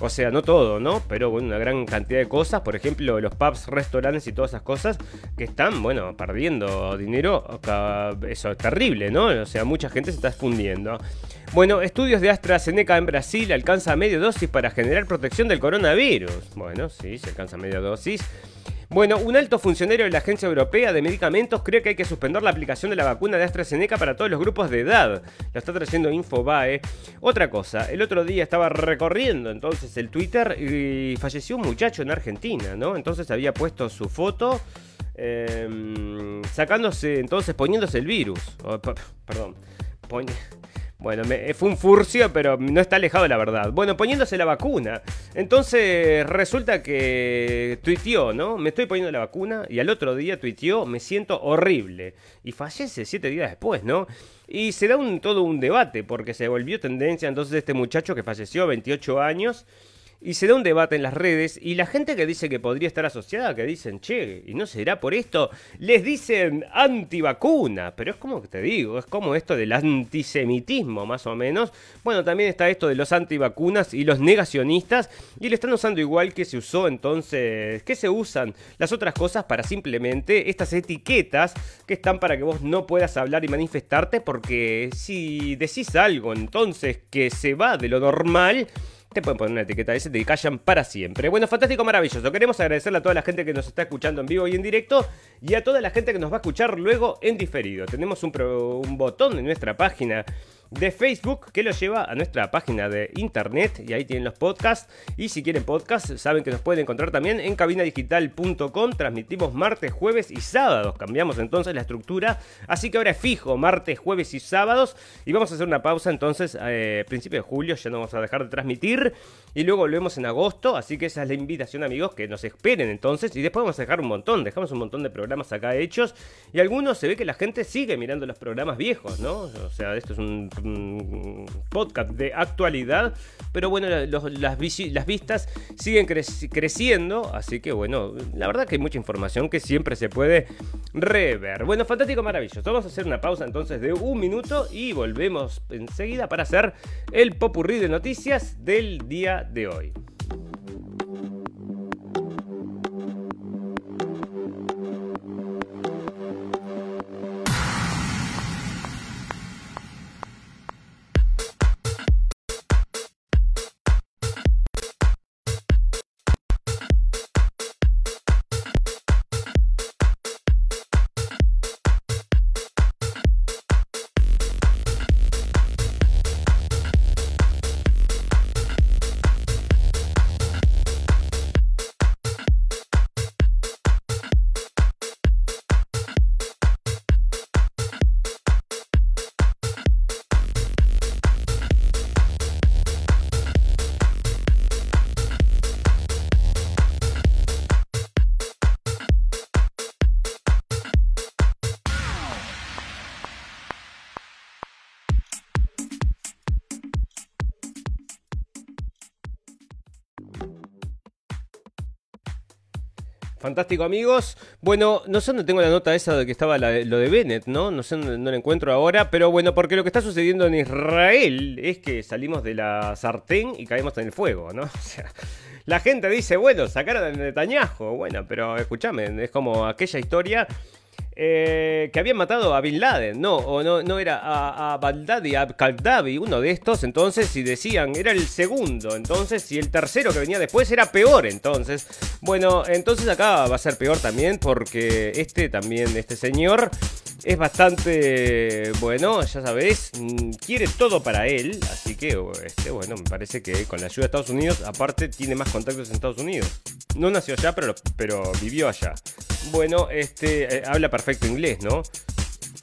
O sea, no todo, ¿no? Pero bueno, una gran cantidad de cosas. Por ejemplo, los pubs, restaurantes y todas esas cosas que están, bueno, perdiendo dinero. Eso es terrible, ¿no? O sea, mucha gente se está fundiendo. Bueno, estudios de AstraZeneca en Brasil alcanza media dosis para generar protección del coronavirus. Bueno, sí, se alcanza media dosis. Bueno, un alto funcionario de la Agencia Europea de Medicamentos cree que hay que suspender la aplicación de la vacuna de AstraZeneca para todos los grupos de edad. Lo está trayendo Infobae. Otra cosa, el otro día estaba recorriendo entonces el Twitter y falleció un muchacho en Argentina, ¿no? Entonces había puesto su foto. Em, sacándose, entonces poniéndose el virus. Oh, perdón. Bueno, me, fue un furcio, pero no está alejado de la verdad. Bueno, poniéndose la vacuna. Entonces resulta que tuiteó, ¿no? Me estoy poniendo la vacuna y al otro día tuiteó, me siento horrible. Y fallece siete días después, ¿no? Y se da un, todo un debate porque se volvió tendencia entonces este muchacho que falleció, 28 años y se da un debate en las redes y la gente que dice que podría estar asociada, que dicen, che, ¿y no será por esto? Les dicen antivacuna, pero es como que te digo, es como esto del antisemitismo más o menos. Bueno, también está esto de los antivacunas y los negacionistas y le están usando igual que se usó entonces, que se usan las otras cosas para simplemente estas etiquetas que están para que vos no puedas hablar y manifestarte porque si decís algo entonces que se va de lo normal, te pueden poner una etiqueta de ese, te callan para siempre. Bueno, fantástico, maravilloso. Queremos agradecerle a toda la gente que nos está escuchando en vivo y en directo y a toda la gente que nos va a escuchar luego en diferido. Tenemos un, un botón en nuestra página de Facebook que lo lleva a nuestra página de internet y ahí tienen los podcasts. Y si quieren podcast, saben que nos pueden encontrar también en cabinadigital.com. Transmitimos martes, jueves y sábados. Cambiamos entonces la estructura. Así que ahora es fijo, martes, jueves y sábados. Y vamos a hacer una pausa entonces, eh, principio de julio, ya no vamos a dejar de transmitir. Y luego volvemos en agosto. Así que esa es la invitación, amigos, que nos esperen entonces. Y después vamos a dejar un montón. Dejamos un montón de programas acá hechos. Y algunos se ve que la gente sigue mirando los programas viejos, ¿no? O sea, esto es un podcast de actualidad, pero bueno, las, las, vistas siguen creciendo, así que bueno, la verdad que hay mucha información que siempre se puede rever. Bueno, fantástico, maravilloso. Vamos a hacer una pausa entonces de un minuto y volvemos enseguida para hacer el popurrí de noticias del día de hoy. Fantástico, amigos. Bueno, no sé dónde tengo la nota esa de que estaba lo de Bennett, ¿no? No sé dónde no la encuentro ahora, pero bueno, porque lo que está sucediendo en Israel es que salimos de la sartén y caemos en el fuego, ¿no? O sea, la gente dice, bueno, sacaron a Netanyahu. Bueno, pero escúchame, es como aquella historia eh, que habían matado a Bin Laden, no, no, era a, a Baghdadi, a Kaldavi, uno de estos, entonces, y decían, era el segundo, entonces, y el tercero que venía después era peor, entonces. Bueno, entonces acá va a ser peor también, porque este también, este señor, es bastante, bueno, ya sabéis, mm, quiere todo para él, así que, este, bueno, me parece que con la ayuda de Estados Unidos, aparte, tiene más contactos en Estados Unidos. No nació allá, pero, pero vivió allá. Bueno, este, eh, habla inglés, ¿no?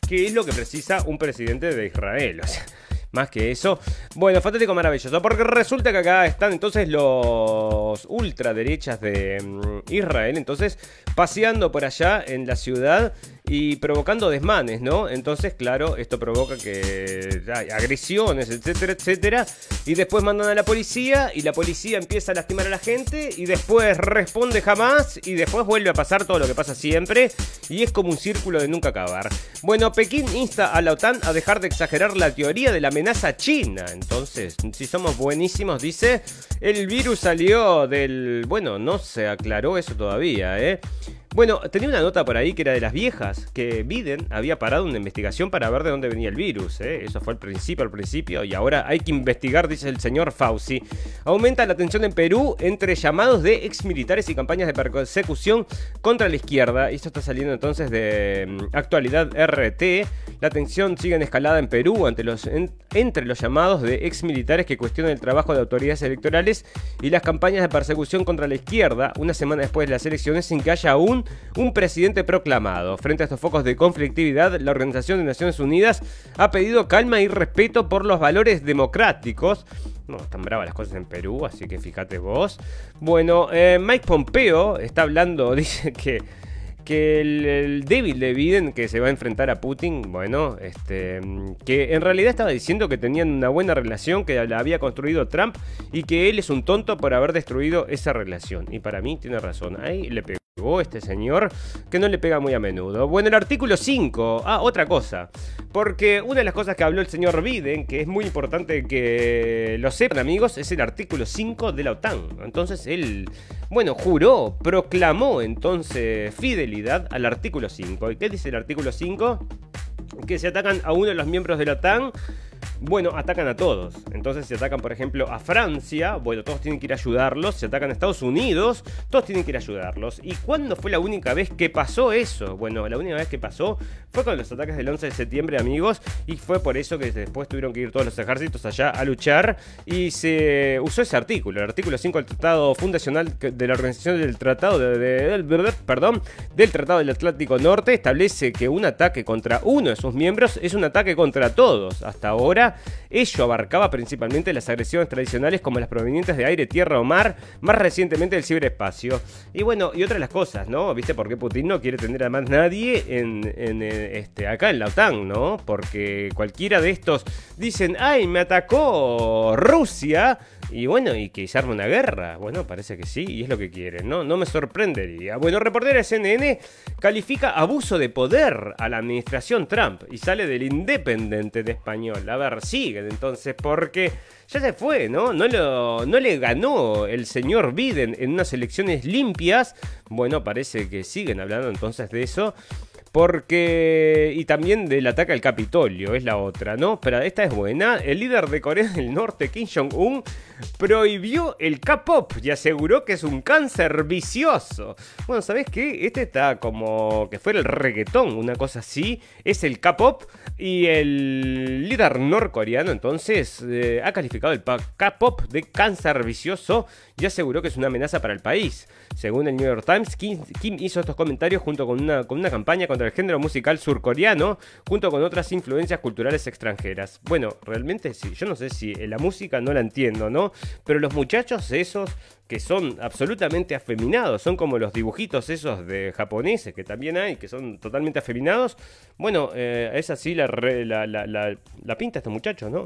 ¿Qué es lo que precisa un presidente de Israel? O sea, más que eso. Bueno, fantástico, maravilloso. Porque resulta que acá están entonces los ultraderechas de mm, Israel. Entonces, paseando por allá en la ciudad y provocando desmanes, ¿no? Entonces, claro, esto provoca que hay agresiones, etcétera, etcétera. Y después mandan a la policía y la policía empieza a lastimar a la gente y después responde jamás y después vuelve a pasar todo lo que pasa siempre y es como un círculo de nunca acabar. Bueno, Pekín insta a la OTAN a dejar de exagerar la teoría de la amenaza china. Entonces, si somos buenísimos, dice, el virus salió del... Bueno, no se aclaró eso todavía, ¿eh? Bueno, tenía una nota por ahí que era de las viejas, que Biden había parado una investigación para ver de dónde venía el virus. ¿eh? Eso fue al principio, al principio, y ahora hay que investigar, dice el señor Fauci. Aumenta la tensión en Perú entre llamados de exmilitares y campañas de persecución contra la izquierda. Esto está saliendo entonces de mm, actualidad RT. La tensión sigue en escalada en Perú ante los, entre los llamados de exmilitares que cuestionan el trabajo de autoridades electorales y las campañas de persecución contra la izquierda, una semana después de las elecciones, sin que haya aún un presidente proclamado. Frente a estos focos de conflictividad, la Organización de Naciones Unidas ha pedido calma y respeto por los valores democráticos. No, están bravas las cosas en Perú, así que fíjate vos. Bueno, eh, Mike Pompeo está hablando, dice que que el, débil de Biden que se va a enfrentar a Putin, bueno, este, que en realidad estaba diciendo que tenían una buena relación, que la había construido Trump y que él es un tonto por haber destruido esa relación. Y para mí tiene razón. Ahí le pegó este señor, que no le pega muy a menudo. Bueno, el artículo 5. Ah, otra cosa. Porque una de las cosas que habló el señor Biden, que es muy importante que lo sepan amigos, es el artículo 5 de la OTAN. Entonces él, bueno, juró, proclamó entonces fidelidad al artículo 5. ¿Y qué dice el artículo 5? Que se atacan a uno de los miembros de la OTAN bueno, atacan a todos. Entonces, si atacan, por ejemplo, a Francia, bueno, todos tienen que ir a ayudarlos. Si atacan a Estados Unidos, todos tienen que ir a ayudarlos. ¿Y cuándo fue la única vez que pasó eso? Bueno, la única vez que pasó fue con los ataques del 11 de septiembre, amigos. Y fue por eso que después tuvieron que ir todos los ejércitos allá a luchar. Y se usó ese artículo, el artículo 5 del Tratado Fundacional de la Organización del Tratado de, perdón, del Tratado del Atlántico Norte. Establece que un ataque contra uno de sus miembros es un ataque contra todos. Hasta ahora ello abarcaba principalmente las agresiones tradicionales como las provenientes de aire, tierra o mar, más recientemente del ciberespacio. Y bueno, y otras las cosas, ¿no? ¿Viste por qué Putin no quiere tener a más nadie eh, este, acá en la OTAN, ¿no? Porque cualquiera de estos dicen, ay, me atacó Rusia. Y bueno, y que se arme una guerra. Bueno, parece que sí, y es lo que quieren, ¿no? No me sorprendería. Bueno, reportera CNN califica abuso de poder a la administración Trump y sale del Independiente de Español. Ver, siguen entonces, porque ya se fue, ¿no? No, lo, no le ganó el señor Biden en unas elecciones limpias. Bueno, parece que siguen hablando entonces de eso. Porque. Y también del ataque al Capitolio, es la otra, ¿no? Pero esta es buena. El líder de Corea del Norte, Kim Jong-un, prohibió el K-pop y aseguró que es un cáncer vicioso. Bueno, ¿sabes qué? Este está como que fuera el reggaetón, una cosa así. Es el K-pop y el líder norcoreano entonces eh, ha calificado el K-pop de cáncer vicioso y aseguró que es una amenaza para el país. Según el New York Times, Kim, hizo estos comentarios junto con una, con una campaña contra el género musical surcoreano, junto con otras influencias culturales extranjeras. Bueno, realmente sí, yo no sé si la música no la entiendo, ¿no? Pero los muchachos esos que son absolutamente afeminados, son como los dibujitos esos de japoneses que también hay, que son totalmente afeminados. Bueno, eh, es así la, la, la, la pinta estos muchachos, ¿no?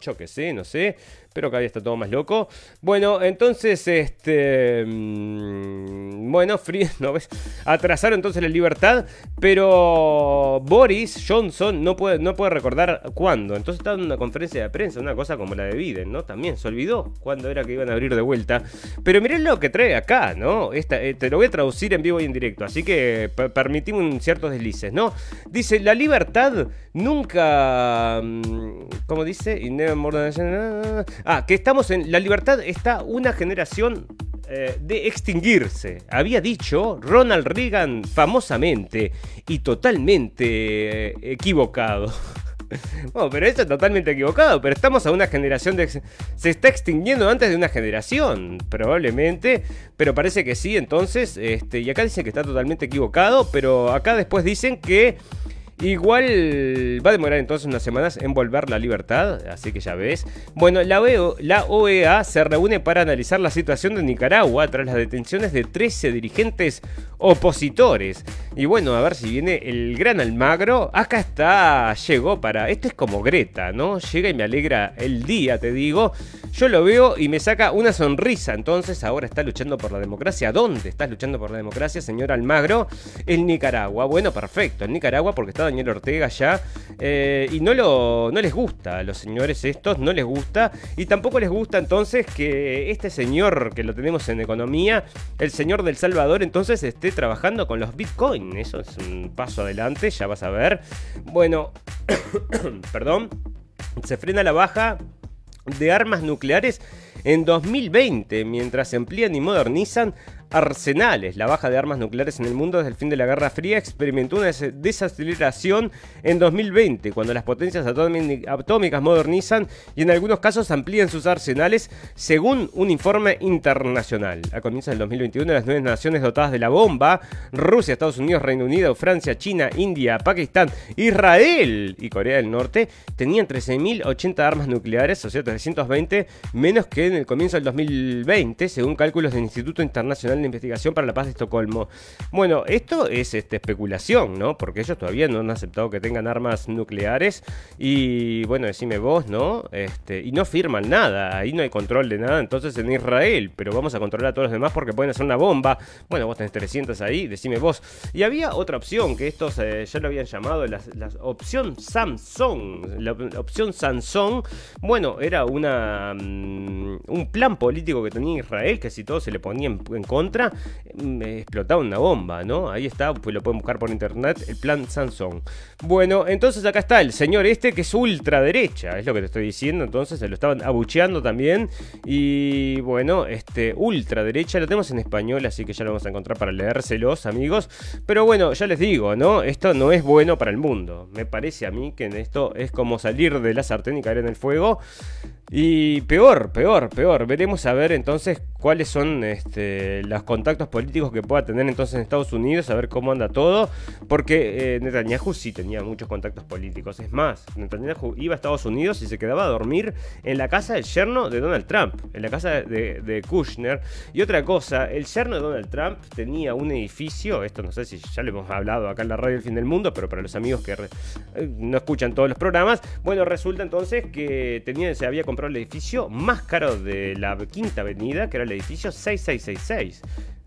Yo qué sé, no sé pero cada día está todo más loco. Bueno, entonces, este. Mm, bueno, Free, ¿no ves? Atrasaron entonces la libertad, pero Boris Johnson no puede, no puede recordar cuándo. Entonces estaba en una conferencia de prensa, una cosa como la de Biden, ¿no? También se olvidó cuándo era que iban a abrir de vuelta. Pero miren lo que trae acá, ¿no? Esta, eh, te lo voy a traducir en vivo y en directo, así que permitimos ciertos deslices, ¿no? Dice: La libertad nunca. Mm, ¿Cómo dice? Ah, que estamos en. La libertad está una generación eh, de extinguirse. Había dicho Ronald Reagan famosamente y totalmente eh, equivocado. Bueno, pero eso es totalmente equivocado, pero estamos a una generación de... Se está extinguiendo antes de una generación, probablemente, pero parece que sí, entonces, este, y acá dicen que está totalmente equivocado, pero acá después dicen que Igual va a demorar entonces unas semanas en volver la libertad, así que ya ves. Bueno, la, OEA se reúne para analizar la situación de Nicaragua tras las detenciones de 13 dirigentes opositores. Y bueno, a ver si viene el gran Almagro. Acá está, llegó para... Esto es como Greta, ¿no? Llega y me alegra el día, te digo. Yo lo veo y me saca una sonrisa. Entonces ahora está luchando por la democracia. ¿Dónde estás luchando por la democracia, señor Almagro? En Nicaragua. Bueno, perfecto. En Nicaragua porque está Daniel Ortega ya, eh, y no, lo, no les gusta a los señores estos, no les gusta, y tampoco les gusta entonces que este señor que lo tenemos en economía, el señor del Salvador, entonces esté trabajando con los Bitcoin. Eso es un paso adelante, ya vas a ver. Bueno, perdón, se frena la baja de armas nucleares en 2020, mientras se amplían y modernizan arsenales. La baja de armas nucleares en el mundo desde el fin de la Guerra Fría experimentó una desaceleración en 2020, cuando las potencias atómicas modernizan y en algunos casos amplían sus arsenales, según un informe internacional. A comienzos del 2021, las nueve naciones dotadas de la bomba, Rusia, Estados Unidos, Reino Unido, Francia, China, India, Pakistán, Israel y Corea del Norte, tenían 13.080 armas nucleares, o sea, 320 menos que en el comienzo del 2020, según cálculos del Instituto Internacional de Investigación para la Paz de Estocolmo. Bueno, esto es este, especulación, ¿no? Porque ellos todavía no han aceptado que tengan armas nucleares y, bueno, decime vos, ¿no? Este, y no firman nada, ahí no hay control de nada, entonces en Israel, pero vamos a controlar a todos los demás porque pueden hacer una bomba. Bueno, vos tenés 300 ahí, decime vos. Y había otra opción, que estos eh, ya lo habían llamado la, opción Samsung. La, opción Samsung, bueno, era una, mm, un plan político que tenía Israel, que si todo se le ponía en contra, me explotaba una bomba, ¿no? Ahí está, pues lo pueden buscar por internet, el plan Sansón. Bueno, entonces acá está el señor este que es ultraderecha, es lo que te estoy diciendo, entonces se lo estaban abucheando también. Y bueno, este ultraderecha lo tenemos en español, así que ya lo vamos a encontrar para leérselos, amigos. Pero bueno, ya les digo, ¿no? Esto no es bueno para el mundo. Me parece a mí que en esto es como salir de la sartén y caer en el fuego. Y peor, peor, peor. Veremos a ver entonces cuáles son este, los contactos políticos que pueda tener entonces en Estados Unidos, a ver cómo anda todo. Porque eh, Netanyahu sí tenía muchos contactos políticos. Es más, Netanyahu iba a Estados Unidos y se quedaba a dormir en la casa del yerno de Donald Trump, en la casa de, Kushner. Y otra cosa, el yerno de Donald Trump tenía un edificio, esto no sé si ya le hemos hablado acá en la radio El Fin del Mundo, pero para los amigos que eh, no escuchan todos los programas, bueno, resulta entonces que tenía, se había comprado el edificio más caro de la Quinta Avenida, que era el edificio 6666.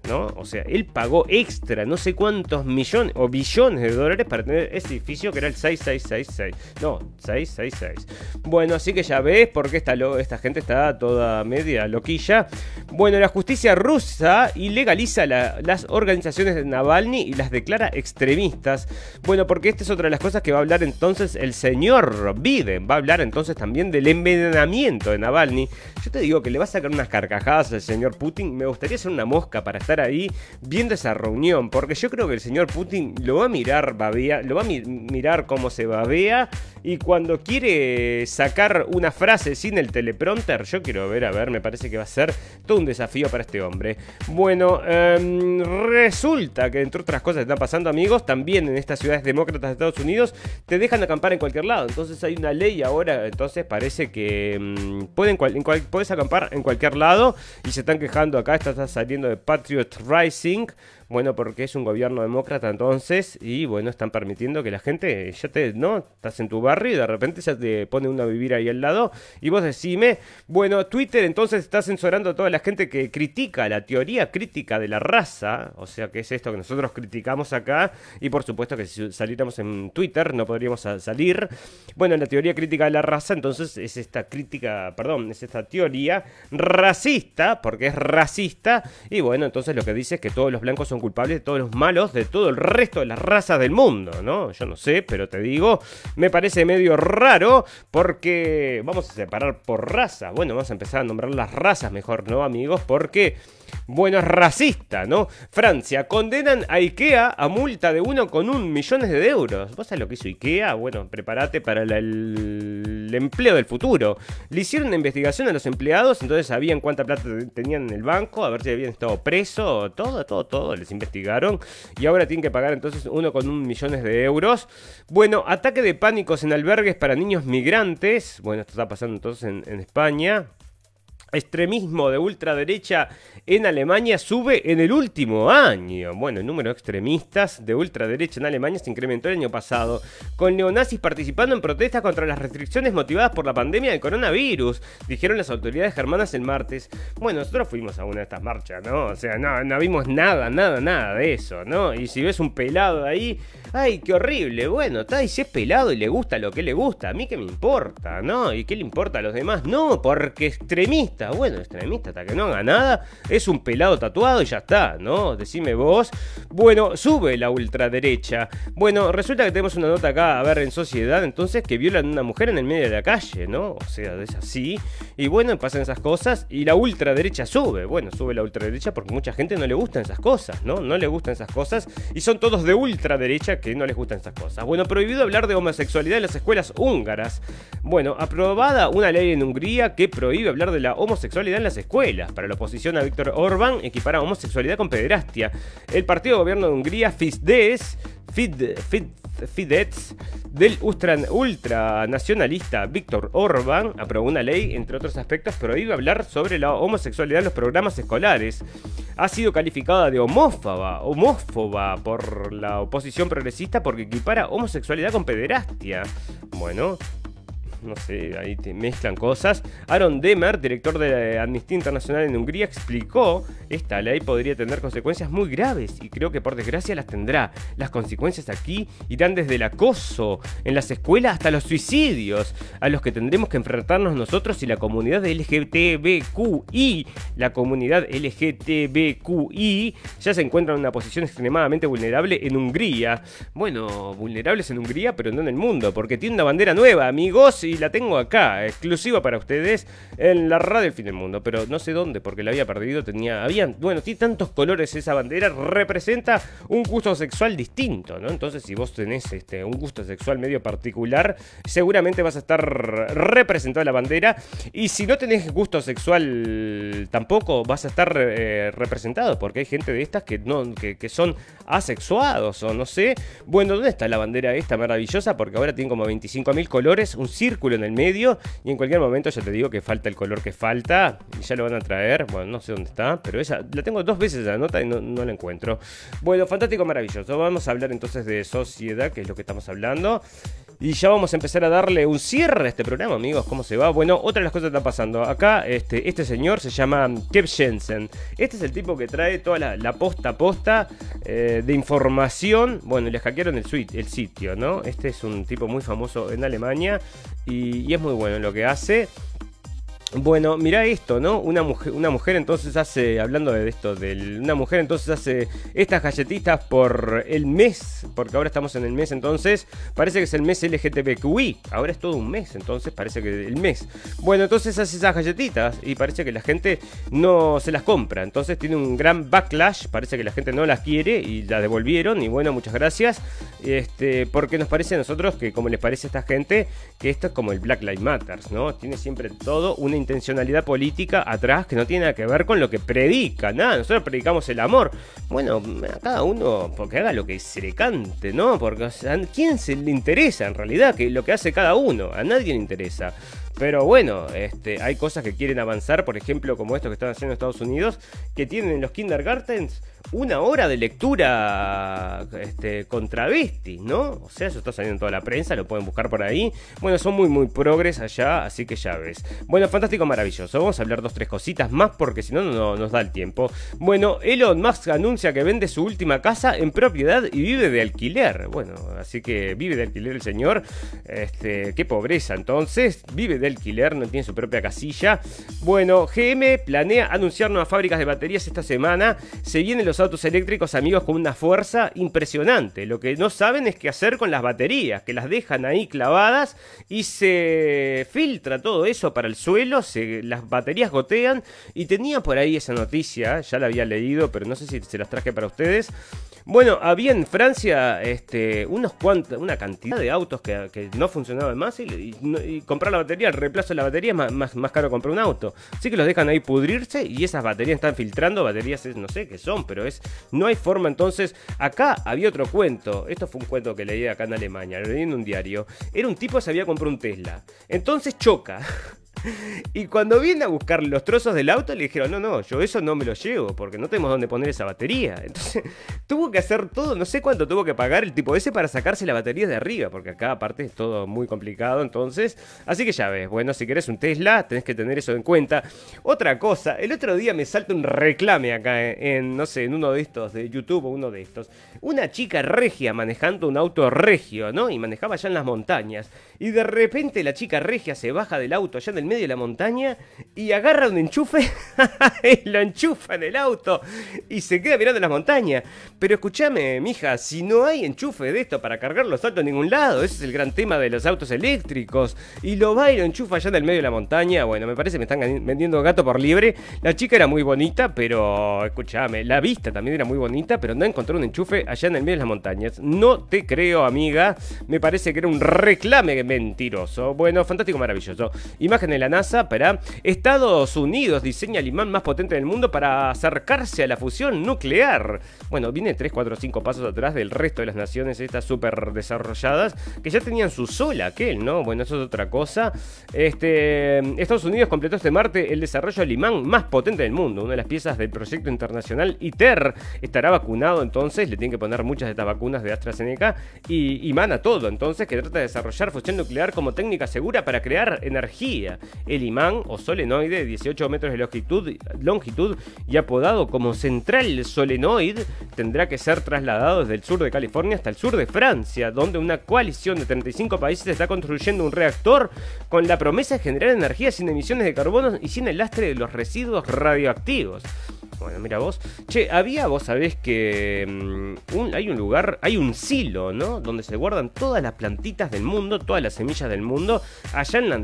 ¿No? O sea, él pagó extra, no sé cuántos millones o billones de dólares para tener ese edificio que era el 6666. No, 666. Bueno, así que ya ves por qué esta, esta gente está toda media loquilla. Bueno, la justicia rusa ilegaliza las organizaciones de Navalny y las declara extremistas. Bueno, porque esta es otra de las cosas que va a hablar entonces el señor Biden. Va a hablar entonces también del envenenamiento de Navalny. Yo te digo que le va a sacar unas carcajadas al señor Putin. Me gustaría ser una mosca para estar ahí viendo esa reunión. Porque yo creo que el señor Putin lo va a mirar babea, lo va a mirar cómo se babea. Y cuando quiere sacar una frase sin el teleprompter, yo quiero ver, a ver, me parece que va a ser todo un desafío para este hombre. Bueno, em, resulta que entre otras cosas que están pasando, amigos, también en estas ciudades demócratas de Estados Unidos te dejan acampar en cualquier lado. Entonces hay una ley ahora, entonces parece que em, pueden, puedes acampar en cualquier lado y se están quejando acá, está saliendo de Patriot Rising bueno, porque es un gobierno demócrata entonces y bueno, están permitiendo que la gente ya te, ¿no? Estás en tu barrio y de repente ya te pone uno a vivir ahí al lado y vos decime, bueno, Twitter entonces está censurando a toda la gente que critica la teoría crítica de la raza, o sea, que es esto que nosotros criticamos acá y por supuesto que si saliéramos en Twitter no podríamos salir. Bueno, la teoría crítica de la raza entonces es esta crítica, perdón, es esta teoría racista, porque es racista y bueno, entonces lo que dice es que todos los blancos son culpables de todos los malos de todo el resto de las razas del mundo, ¿no? Yo no sé, pero te digo, me parece medio raro porque vamos a separar por raza. Bueno, vamos a empezar a nombrar las razas mejor, ¿no, amigos? Porque bueno, es racista, ¿no? Francia, condenan a IKEA a multa de 1,1 millones de euros. ¿Vos sabés lo que hizo IKEA? Bueno, prepárate para el, empleo del futuro. Le hicieron una investigación a los empleados, entonces sabían cuánta plata tenían en el banco, a ver si habían estado presos, todo, todo, todo, les investigaron. Y ahora tienen que pagar entonces 1,1 millones de euros. Bueno, ataque de pánicos en albergues para niños migrantes. Bueno, esto está pasando entonces en España. Extremismo de ultraderecha en Alemania sube en el último año. Bueno, el número de extremistas de ultraderecha en Alemania se incrementó el año pasado, con neonazis participando en protestas contra las restricciones motivadas por la pandemia del coronavirus, dijeron las autoridades germanas el martes. Bueno, nosotros fuimos a una de estas marchas, ¿no? O sea, no, vimos nada, nada, nada de eso, ¿no? Y si ves un pelado ahí, ay, qué horrible. Bueno, está, y si es pelado y le gusta lo que le gusta, a mí qué me importa, ¿no? ¿Y qué le importa a los demás? No, porque extremista, bueno, extremista hasta que no haga nada, es un pelado tatuado y ya está, ¿no? Decime vos. Bueno, sube la ultraderecha. Bueno, resulta que tenemos una nota acá, a ver, en sociedad, entonces, que violan a una mujer en el medio de la calle, ¿no? O sea, es así. Y bueno, pasan esas cosas y la ultraderecha sube. Bueno, sube la ultraderecha porque mucha gente no le gustan esas cosas, ¿no? No le gustan esas cosas y son todos de ultraderecha que no les gustan esas cosas. Bueno, prohibido hablar de homosexualidad en las escuelas húngaras. Bueno, aprobada una ley en Hungría que prohíbe hablar de la homosexualidad en las escuelas. Para la oposición a Víctor Orbán, equipara homosexualidad con pederastia. El partido de gobierno de Hungría, Fidesz, Fidesz, del ultranacionalista Víctor Orbán aprobó una ley, entre otros aspectos, prohíbe hablar sobre la homosexualidad en los programas escolares. Ha sido calificada de homófoba, homófoba por la oposición progresista porque equipara homosexualidad con pederastia. Bueno, no sé, ahí te mezclan cosas. Aaron Demer, director de Amnistía Internacional en Hungría, explicó, esta ley podría tener consecuencias muy graves y creo que por desgracia las tendrá. Las consecuencias aquí irán desde el acoso en las escuelas hasta los suicidios, a los que tendremos que enfrentarnos nosotros y la comunidad LGTBQI. La comunidad LGTBQI ya se encuentra en una posición extremadamente vulnerable en Hungría. Bueno, vulnerables en Hungría, pero no en el mundo, porque tiene una bandera nueva, amigos, la tengo acá, exclusiva para ustedes, en la radio del fin del mundo, pero no sé dónde, porque la había perdido, tenía, había, bueno, tiene tantos colores esa bandera, representa un gusto sexual distinto, ¿no? Entonces, si vos tenés este, un gusto sexual medio particular, seguramente vas a estar representado en la bandera, y si no tenés gusto sexual tampoco, vas a estar eh, representado, porque hay gente de estas que, no, que, que son asexuados, o no sé. Bueno, ¿dónde está la bandera esta maravillosa? Porque ahora tiene como 25.000 colores, un círculo en el medio y en cualquier momento ya te digo que falta el color que falta y ya lo van a traer. Bueno, no sé dónde está, pero esa la tengo dos veces la nota y no, no la encuentro. Bueno, fantástico, maravilloso. Vamos a hablar entonces de sociedad, que es lo que estamos hablando. Y ya vamos a empezar a darle un cierre a este programa, amigos. ¿Cómo se va? Bueno, otra de las cosas que está pasando. Acá, este, este señor se llama Kev Jensen. Este es el tipo que trae toda la, posta a posta eh, de información. Bueno, le hackearon el, suite, el sitio, ¿no? Este es un tipo muy famoso en Alemania y, y es muy bueno en lo que hace. Bueno, mira esto, ¿no? Una mujer, una mujer entonces hace, hablando de esto, de una mujer entonces hace estas galletitas por el mes, porque ahora estamos en el mes entonces, parece que es el mes LGTBQI, ahora es todo un mes, entonces parece que el mes. Bueno, entonces hace esas galletitas y parece que la gente no se las compra, entonces tiene un gran backlash, parece que la gente no las quiere y la devolvieron y bueno, muchas gracias, este, porque nos parece a nosotros que como les parece a esta gente, que esto es como el Black Lives Matter, ¿no? Tiene siempre todo intencionalidad política atrás que no tiene nada que ver con lo que predica, nada, nosotros predicamos el amor. Bueno, a cada uno porque haga lo que se le cante, ¿no? Porque ¿a quién se le interesa en realidad que lo que hace cada uno? A nadie le interesa. Pero bueno, este, hay cosas que quieren avanzar, por ejemplo, como esto que están haciendo en Estados Unidos, que tienen en los kindergartens una hora de lectura este, con ¿no? O sea, eso está saliendo en toda la prensa, lo pueden buscar por ahí. Bueno, son muy, muy progres allá, así que ya ves. Bueno, fantástico, maravilloso. Vamos a hablar dos, tres cositas más porque si no, no nos da el tiempo. Bueno, Elon Musk anuncia que vende su última casa en propiedad y vive de alquiler. Bueno, así que vive de alquiler el señor. Este, qué pobreza entonces. Vive de alquiler, no tiene su propia casilla. Bueno, GM planea anunciar nuevas fábricas de baterías esta semana. Se vienen los autos eléctricos, amigos, con una fuerza impresionante. Lo que no saben es qué hacer con las baterías, que las dejan ahí clavadas y se filtra todo eso para el suelo, las baterías gotean. Y tenía por ahí esa noticia, ya la había leído, pero no sé si se las traje para ustedes. Bueno, había en Francia este, unos cuantos, una cantidad de autos que, no funcionaban más y, comprar la batería, el reemplazo de la batería es más, más, más, caro comprar un auto. Así que los dejan ahí pudrirse y esas baterías están filtrando, baterías no sé qué son, pero es no hay forma entonces. Acá había otro cuento, esto fue un cuento que leí acá en Alemania, lo leí en un diario. Era un tipo que se había comprado un Tesla. Entonces choca. y cuando viene a buscar los trozos del auto, le dijeron, no, no, yo eso no me lo llevo, porque no tenemos dónde poner esa batería. Entonces, tuvo que hacer todo, no sé cuánto tuvo que pagar el tipo ese para sacarse la batería de arriba, porque acá aparte es todo muy complicado, entonces, así que ya ves, bueno, si querés un Tesla, tenés que tener eso en cuenta. Otra cosa, el otro día me salta un reclame acá en, no sé, en uno de estos, de YouTube o uno de estos. Una chica regia manejando un auto regio, ¿no? Y manejaba allá en las montañas. Y de repente la chica regia se baja del auto allá en el medio de la montaña y agarra un enchufe y lo enchufa en el auto y se queda mirando las montañas. Pero escúchame, mija, si no hay enchufe de esto para cargar los autos en ningún lado, ese es el gran tema de los autos eléctricos. Y lo va y lo enchufa allá en el medio de la montaña. Bueno, me parece que me están vendiendo gato por libre. La chica era muy bonita, pero escúchame, la vista también era muy bonita, pero no encontró un enchufe allá en el medio de las montañas. No te creo, amiga. Me parece que era un reclame mentiroso. Bueno, fantástico, maravilloso. Imagen la NASA para Estados Unidos diseña el imán más potente del mundo para acercarse a la fusión nuclear. Bueno, viene 3, 4, 5 pasos atrás del resto de las naciones estas súper desarrolladas que ya tenían su sol aquel, ¿no? Bueno, eso es otra cosa. Este, Estados Unidos completó este martes el desarrollo del imán más potente del mundo. Una de las piezas del proyecto internacional ITER estará vacunado entonces, le tienen que poner muchas de estas vacunas de AstraZeneca y imán todo, entonces, que trata de desarrollar fusión nuclear como técnica segura para crear energía. El imán o solenoide de 18 metros de longitud, y apodado como central solenoid tendrá que ser trasladado desde el sur de California hasta el sur de Francia, donde una coalición de 35 países está construyendo un reactor con la promesa de generar energía sin emisiones de carbono y sin el lastre de los residuos radioactivos. Bueno, mira vos. Che, había, vos sabés que mm, hay un lugar, hay un silo, ¿no? Donde se guardan todas las plantitas del mundo, todas las semillas del mundo, allá en la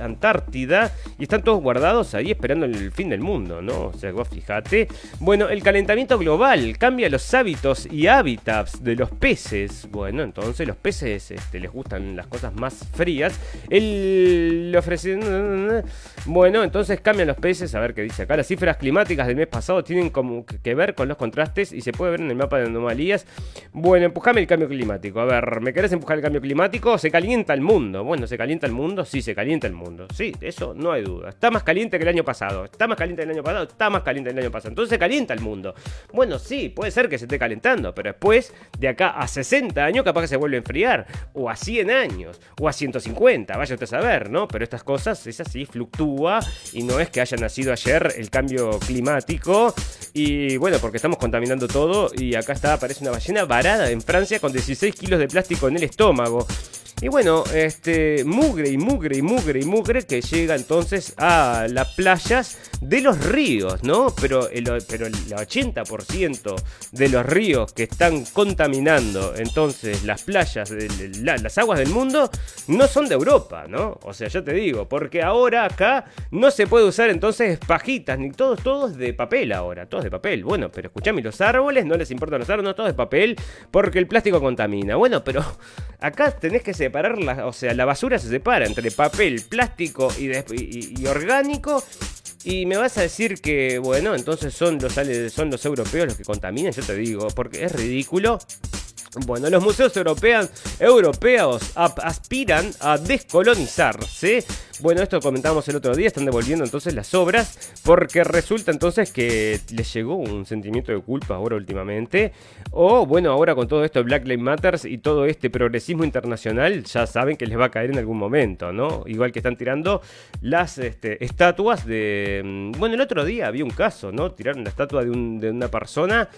Antártida, y están todos guardados ahí esperando el fin del mundo, ¿no? O sea, vos fíjate. Bueno, el calentamiento global cambia los hábitos y hábitats de los peces. Bueno, entonces los peces este, les gustan las cosas más frías. El ofrece... Bueno, entonces cambian los peces, a ver qué dice acá. Las cifras climáticas del mes pasado tienen como que ver con los contrastes y se puede ver en el mapa de anomalías. Bueno, empujame el cambio climático. A ver, ¿me querés empujar el cambio climático? Se calienta el mundo. Bueno, ¿se calienta el mundo? Sí, se calienta el mundo. Sí, eso no hay duda. Está más caliente que el año pasado. Está más caliente que el año pasado. Está más caliente que el año pasado. Entonces se calienta el mundo. Bueno, sí, puede ser que se esté calentando, pero después, de acá a 60 años, capaz que se vuelve a enfriar. O a 100 años. O a 150. Vaya a saber, ¿no? Pero estas cosas, es así, fluctúa. Y no es que haya nacido ayer el cambio climático y bueno, porque estamos contaminando todo. Y acá está, aparece una ballena varada en Francia con 16 kilos de plástico en el estómago. Y bueno, este mugre y mugre y mugre y mugre que llega entonces a las playas de los ríos, ¿no? Pero el, pero el 80% de los ríos que están contaminando entonces las playas, de, las aguas del mundo, no son de Europa, ¿no? O sea, yo te digo, porque ahora acá no se puede usar entonces pajitas, ni todos, todos de papel ahora, todos de papel. Bueno, pero escuchame, los árboles, no les importan los árboles, no, todos de papel, porque el plástico contamina. Bueno, pero acá tenés que separar, la, o sea, la basura se separa entre papel, plástico y, orgánico. Y me vas a decir que, bueno, entonces son los, son los europeos los que contaminan, yo te digo, porque es ridículo bueno, los museos europeos, europeos aspiran a descolonizarse. Bueno, esto comentamos el otro día, están devolviendo entonces las obras porque resulta entonces que les llegó un sentimiento de culpa ahora últimamente. O bueno, ahora con todo esto de Black Lives Matter y todo este progresismo internacional, ya saben que les va a caer en algún momento, ¿no? Igual que están tirando las este, estatuas de... Mm, bueno, el otro día había un caso, ¿no? Tiraron la estatua de una persona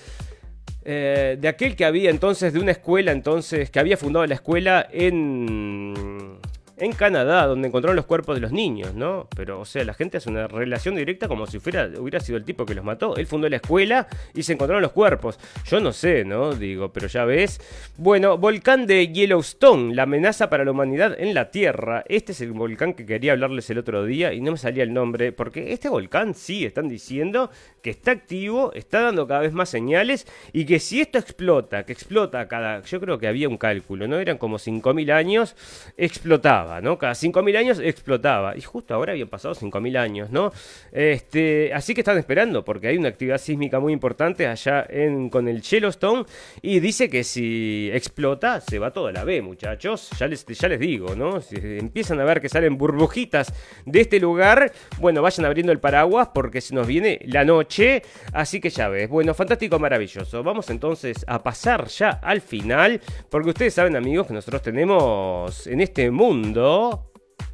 eh, de aquel que había entonces, de una escuela entonces, que había fundado la escuela en en Canadá, donde encontraron los cuerpos de los niños, ¿no? Pero, o sea, la gente hace una relación directa como si fuera, hubiera sido el tipo que los mató. Él fundó la escuela y se encontraron los cuerpos. Yo no sé, ¿no? Digo, pero ya ves. Bueno, volcán de Yellowstone, la amenaza para la humanidad en la Tierra. Este es el volcán que quería hablarles el otro día y no me salía el nombre, porque este volcán sí, están diciendo que está activo, está dando cada vez más señales y que si esto explota, que explota cada, yo creo que había un cálculo, ¿no? Eran como 5.000 años, explotaba. ¿No? Cada 5.000 años explotaba. Y justo ahora habían pasado 5.000 años, ¿no? Este, así que están esperando, porque hay una actividad sísmica muy importante allá en, con el Yellowstone. Y dice que si explota, se va toda la B, muchachos. Ya les, ya les digo, ¿no? Si empiezan a ver que salen burbujitas de este lugar, bueno, vayan abriendo el paraguas porque se nos viene la noche. Así que ya ves. Bueno, fantástico, maravilloso. Vamos entonces a pasar ya al final, porque ustedes saben, amigos, que nosotros tenemos en este mundo door.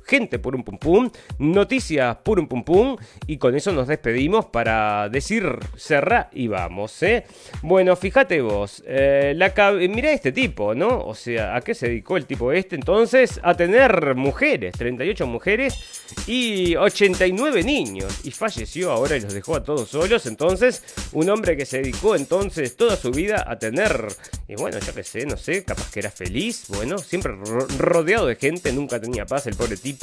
Gente por un pum pum, noticias por un pum pum, y con eso nos despedimos para decir cerra y vamos, ¿eh? Bueno, fíjate vos, eh, la mira este tipo, ¿no? O sea, ¿a qué se dedicó el tipo este entonces? A tener mujeres, 38 mujeres y 89 niños, y falleció ahora y los dejó a todos solos, entonces, un hombre que se dedicó entonces toda su vida a tener, y bueno, yo qué sé, no sé, capaz que era feliz, bueno, siempre rodeado de gente, nunca tenía paz el pobre tipo,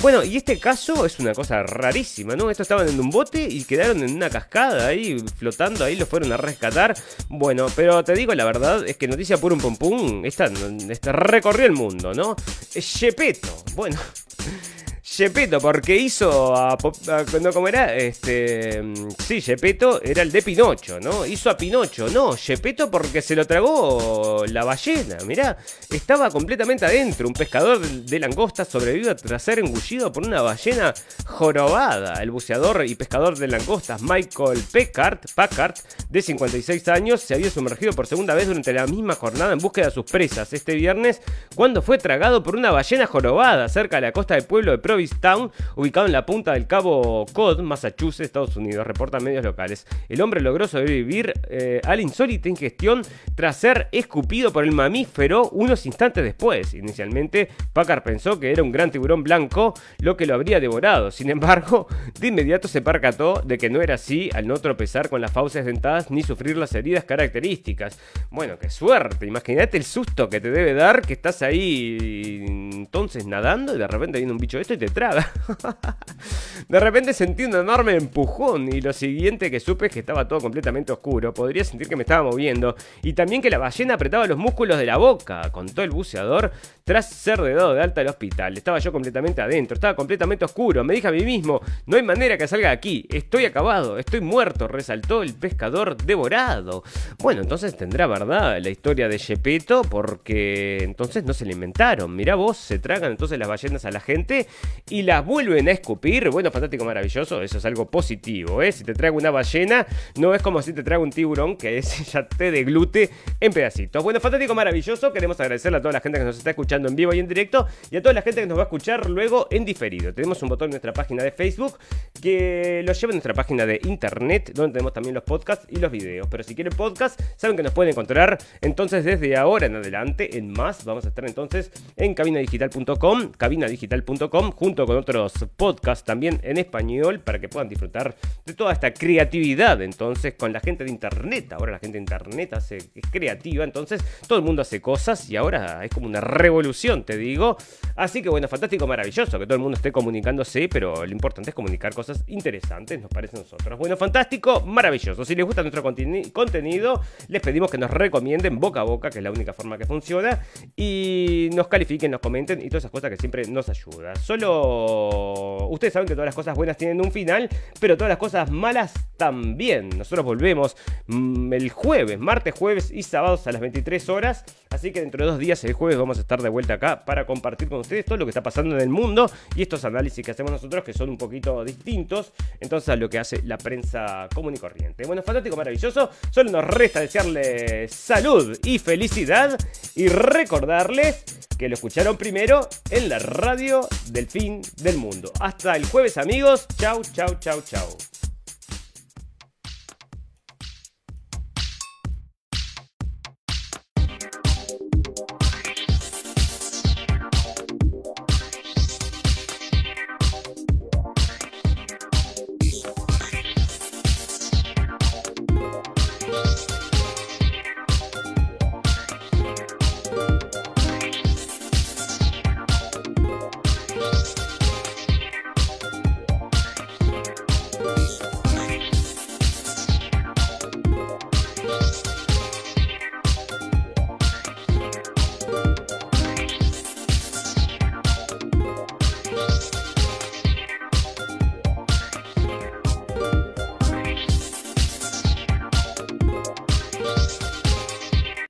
bueno, y este caso es una cosa rarísima, ¿no? Estos estaban en un bote y quedaron en una cascada ahí, flotando ahí, los fueron a rescatar. Bueno, pero te digo la verdad, es que noticia por un pum pum, esta, esta recorrió el mundo, ¿no? Shepeto, bueno. Gepetto, porque hizo a, no, ¿cómo era? Este, sí, Gepetto era el de Pinocho, ¿no? Hizo a Pinocho, no, Gepetto porque se lo tragó la ballena, mirá, estaba completamente adentro, un pescador de langostas sobrevivió tras ser engullido por una ballena jorobada. El buceador y pescador de langostas Michael Packard, Packard, de 56 años, se había sumergido por segunda vez durante la misma jornada en búsqueda de sus presas este viernes, cuando fue tragado por una ballena jorobada cerca de la costa del pueblo de Providence Town, ubicado en la punta del cabo Cod, Massachusetts, Estados Unidos, reportan medios locales. El hombre logró sobrevivir eh, a la insólita ingestión tras ser escupido por el mamífero unos instantes después. Inicialmente, Packard pensó que era un gran tiburón blanco lo que lo habría devorado. Sin embargo, de inmediato se percató de que no era así al no tropezar con las fauces dentadas ni sufrir las heridas características. Bueno, qué suerte. Imagínate el susto que te debe dar que estás ahí entonces nadando y de repente viene un bicho de esto y te de repente sentí un enorme empujón y lo siguiente que supe es que estaba todo completamente oscuro. Podría sentir que me estaba moviendo y también que la ballena apretaba los músculos de la boca, contó el buceador tras ser de dado de alta al hospital. Estaba yo completamente adentro, estaba completamente oscuro. Me dije a mí mismo, no hay manera que salga de aquí, estoy acabado, estoy muerto, resaltó el pescador devorado. Bueno, entonces tendrá verdad la historia de Gepetto porque entonces no se le inventaron. Mirá vos, se tragan entonces las ballenas a la gente y las vuelven a escupir. Bueno, fantástico, maravilloso. Eso es algo positivo, ¿eh? Si te trago una ballena, no es como si te trago un tiburón que es, ya te deglute en pedacitos. Bueno, fantástico, maravilloso. Queremos agradecerle a toda la gente que nos está escuchando en vivo y en directo y a toda la gente que nos va a escuchar luego en diferido. Tenemos un botón en nuestra página de Facebook que lo lleva a nuestra página de internet, donde tenemos también los podcasts y los videos. Pero si quieren podcast, saben que nos pueden encontrar entonces desde ahora en adelante en más. Vamos a estar entonces en cabinadigital.com, cabinadigital.com junto con otros podcasts también en español para que puedan disfrutar de toda esta creatividad entonces con la gente de internet. Ahora la gente de internet hace, es creativa, entonces todo el mundo hace cosas y ahora es como una revolución, te digo. Así que bueno, fantástico, maravilloso que todo el mundo esté comunicándose, pero lo importante es comunicar cosas interesantes, nos parece a nosotros. Bueno, fantástico, maravilloso. Si les gusta nuestro contenido, les pedimos que nos recomienden boca a boca, que es la única forma que funciona, y nos califiquen, nos comenten y todas esas cosas que siempre nos ayudan. Solo ustedes saben que todas las cosas buenas tienen un final, pero todas las cosas malas también. Nosotros volvemos mm, el jueves, martes, jueves y sábados a las 23 horas. Así que dentro de dos días, el jueves, vamos a estar de vuelta acá para compartir con ustedes todo lo que está pasando en el mundo y estos análisis que hacemos nosotros que son un poquito distintos entonces a lo que hace la prensa común y corriente. Bueno, fantástico, maravilloso. Solo nos resta desearles salud y felicidad y recordarles que lo escucharon primero en la radio del del mundo. Hasta el jueves amigos. Chau, chau, chau, chau.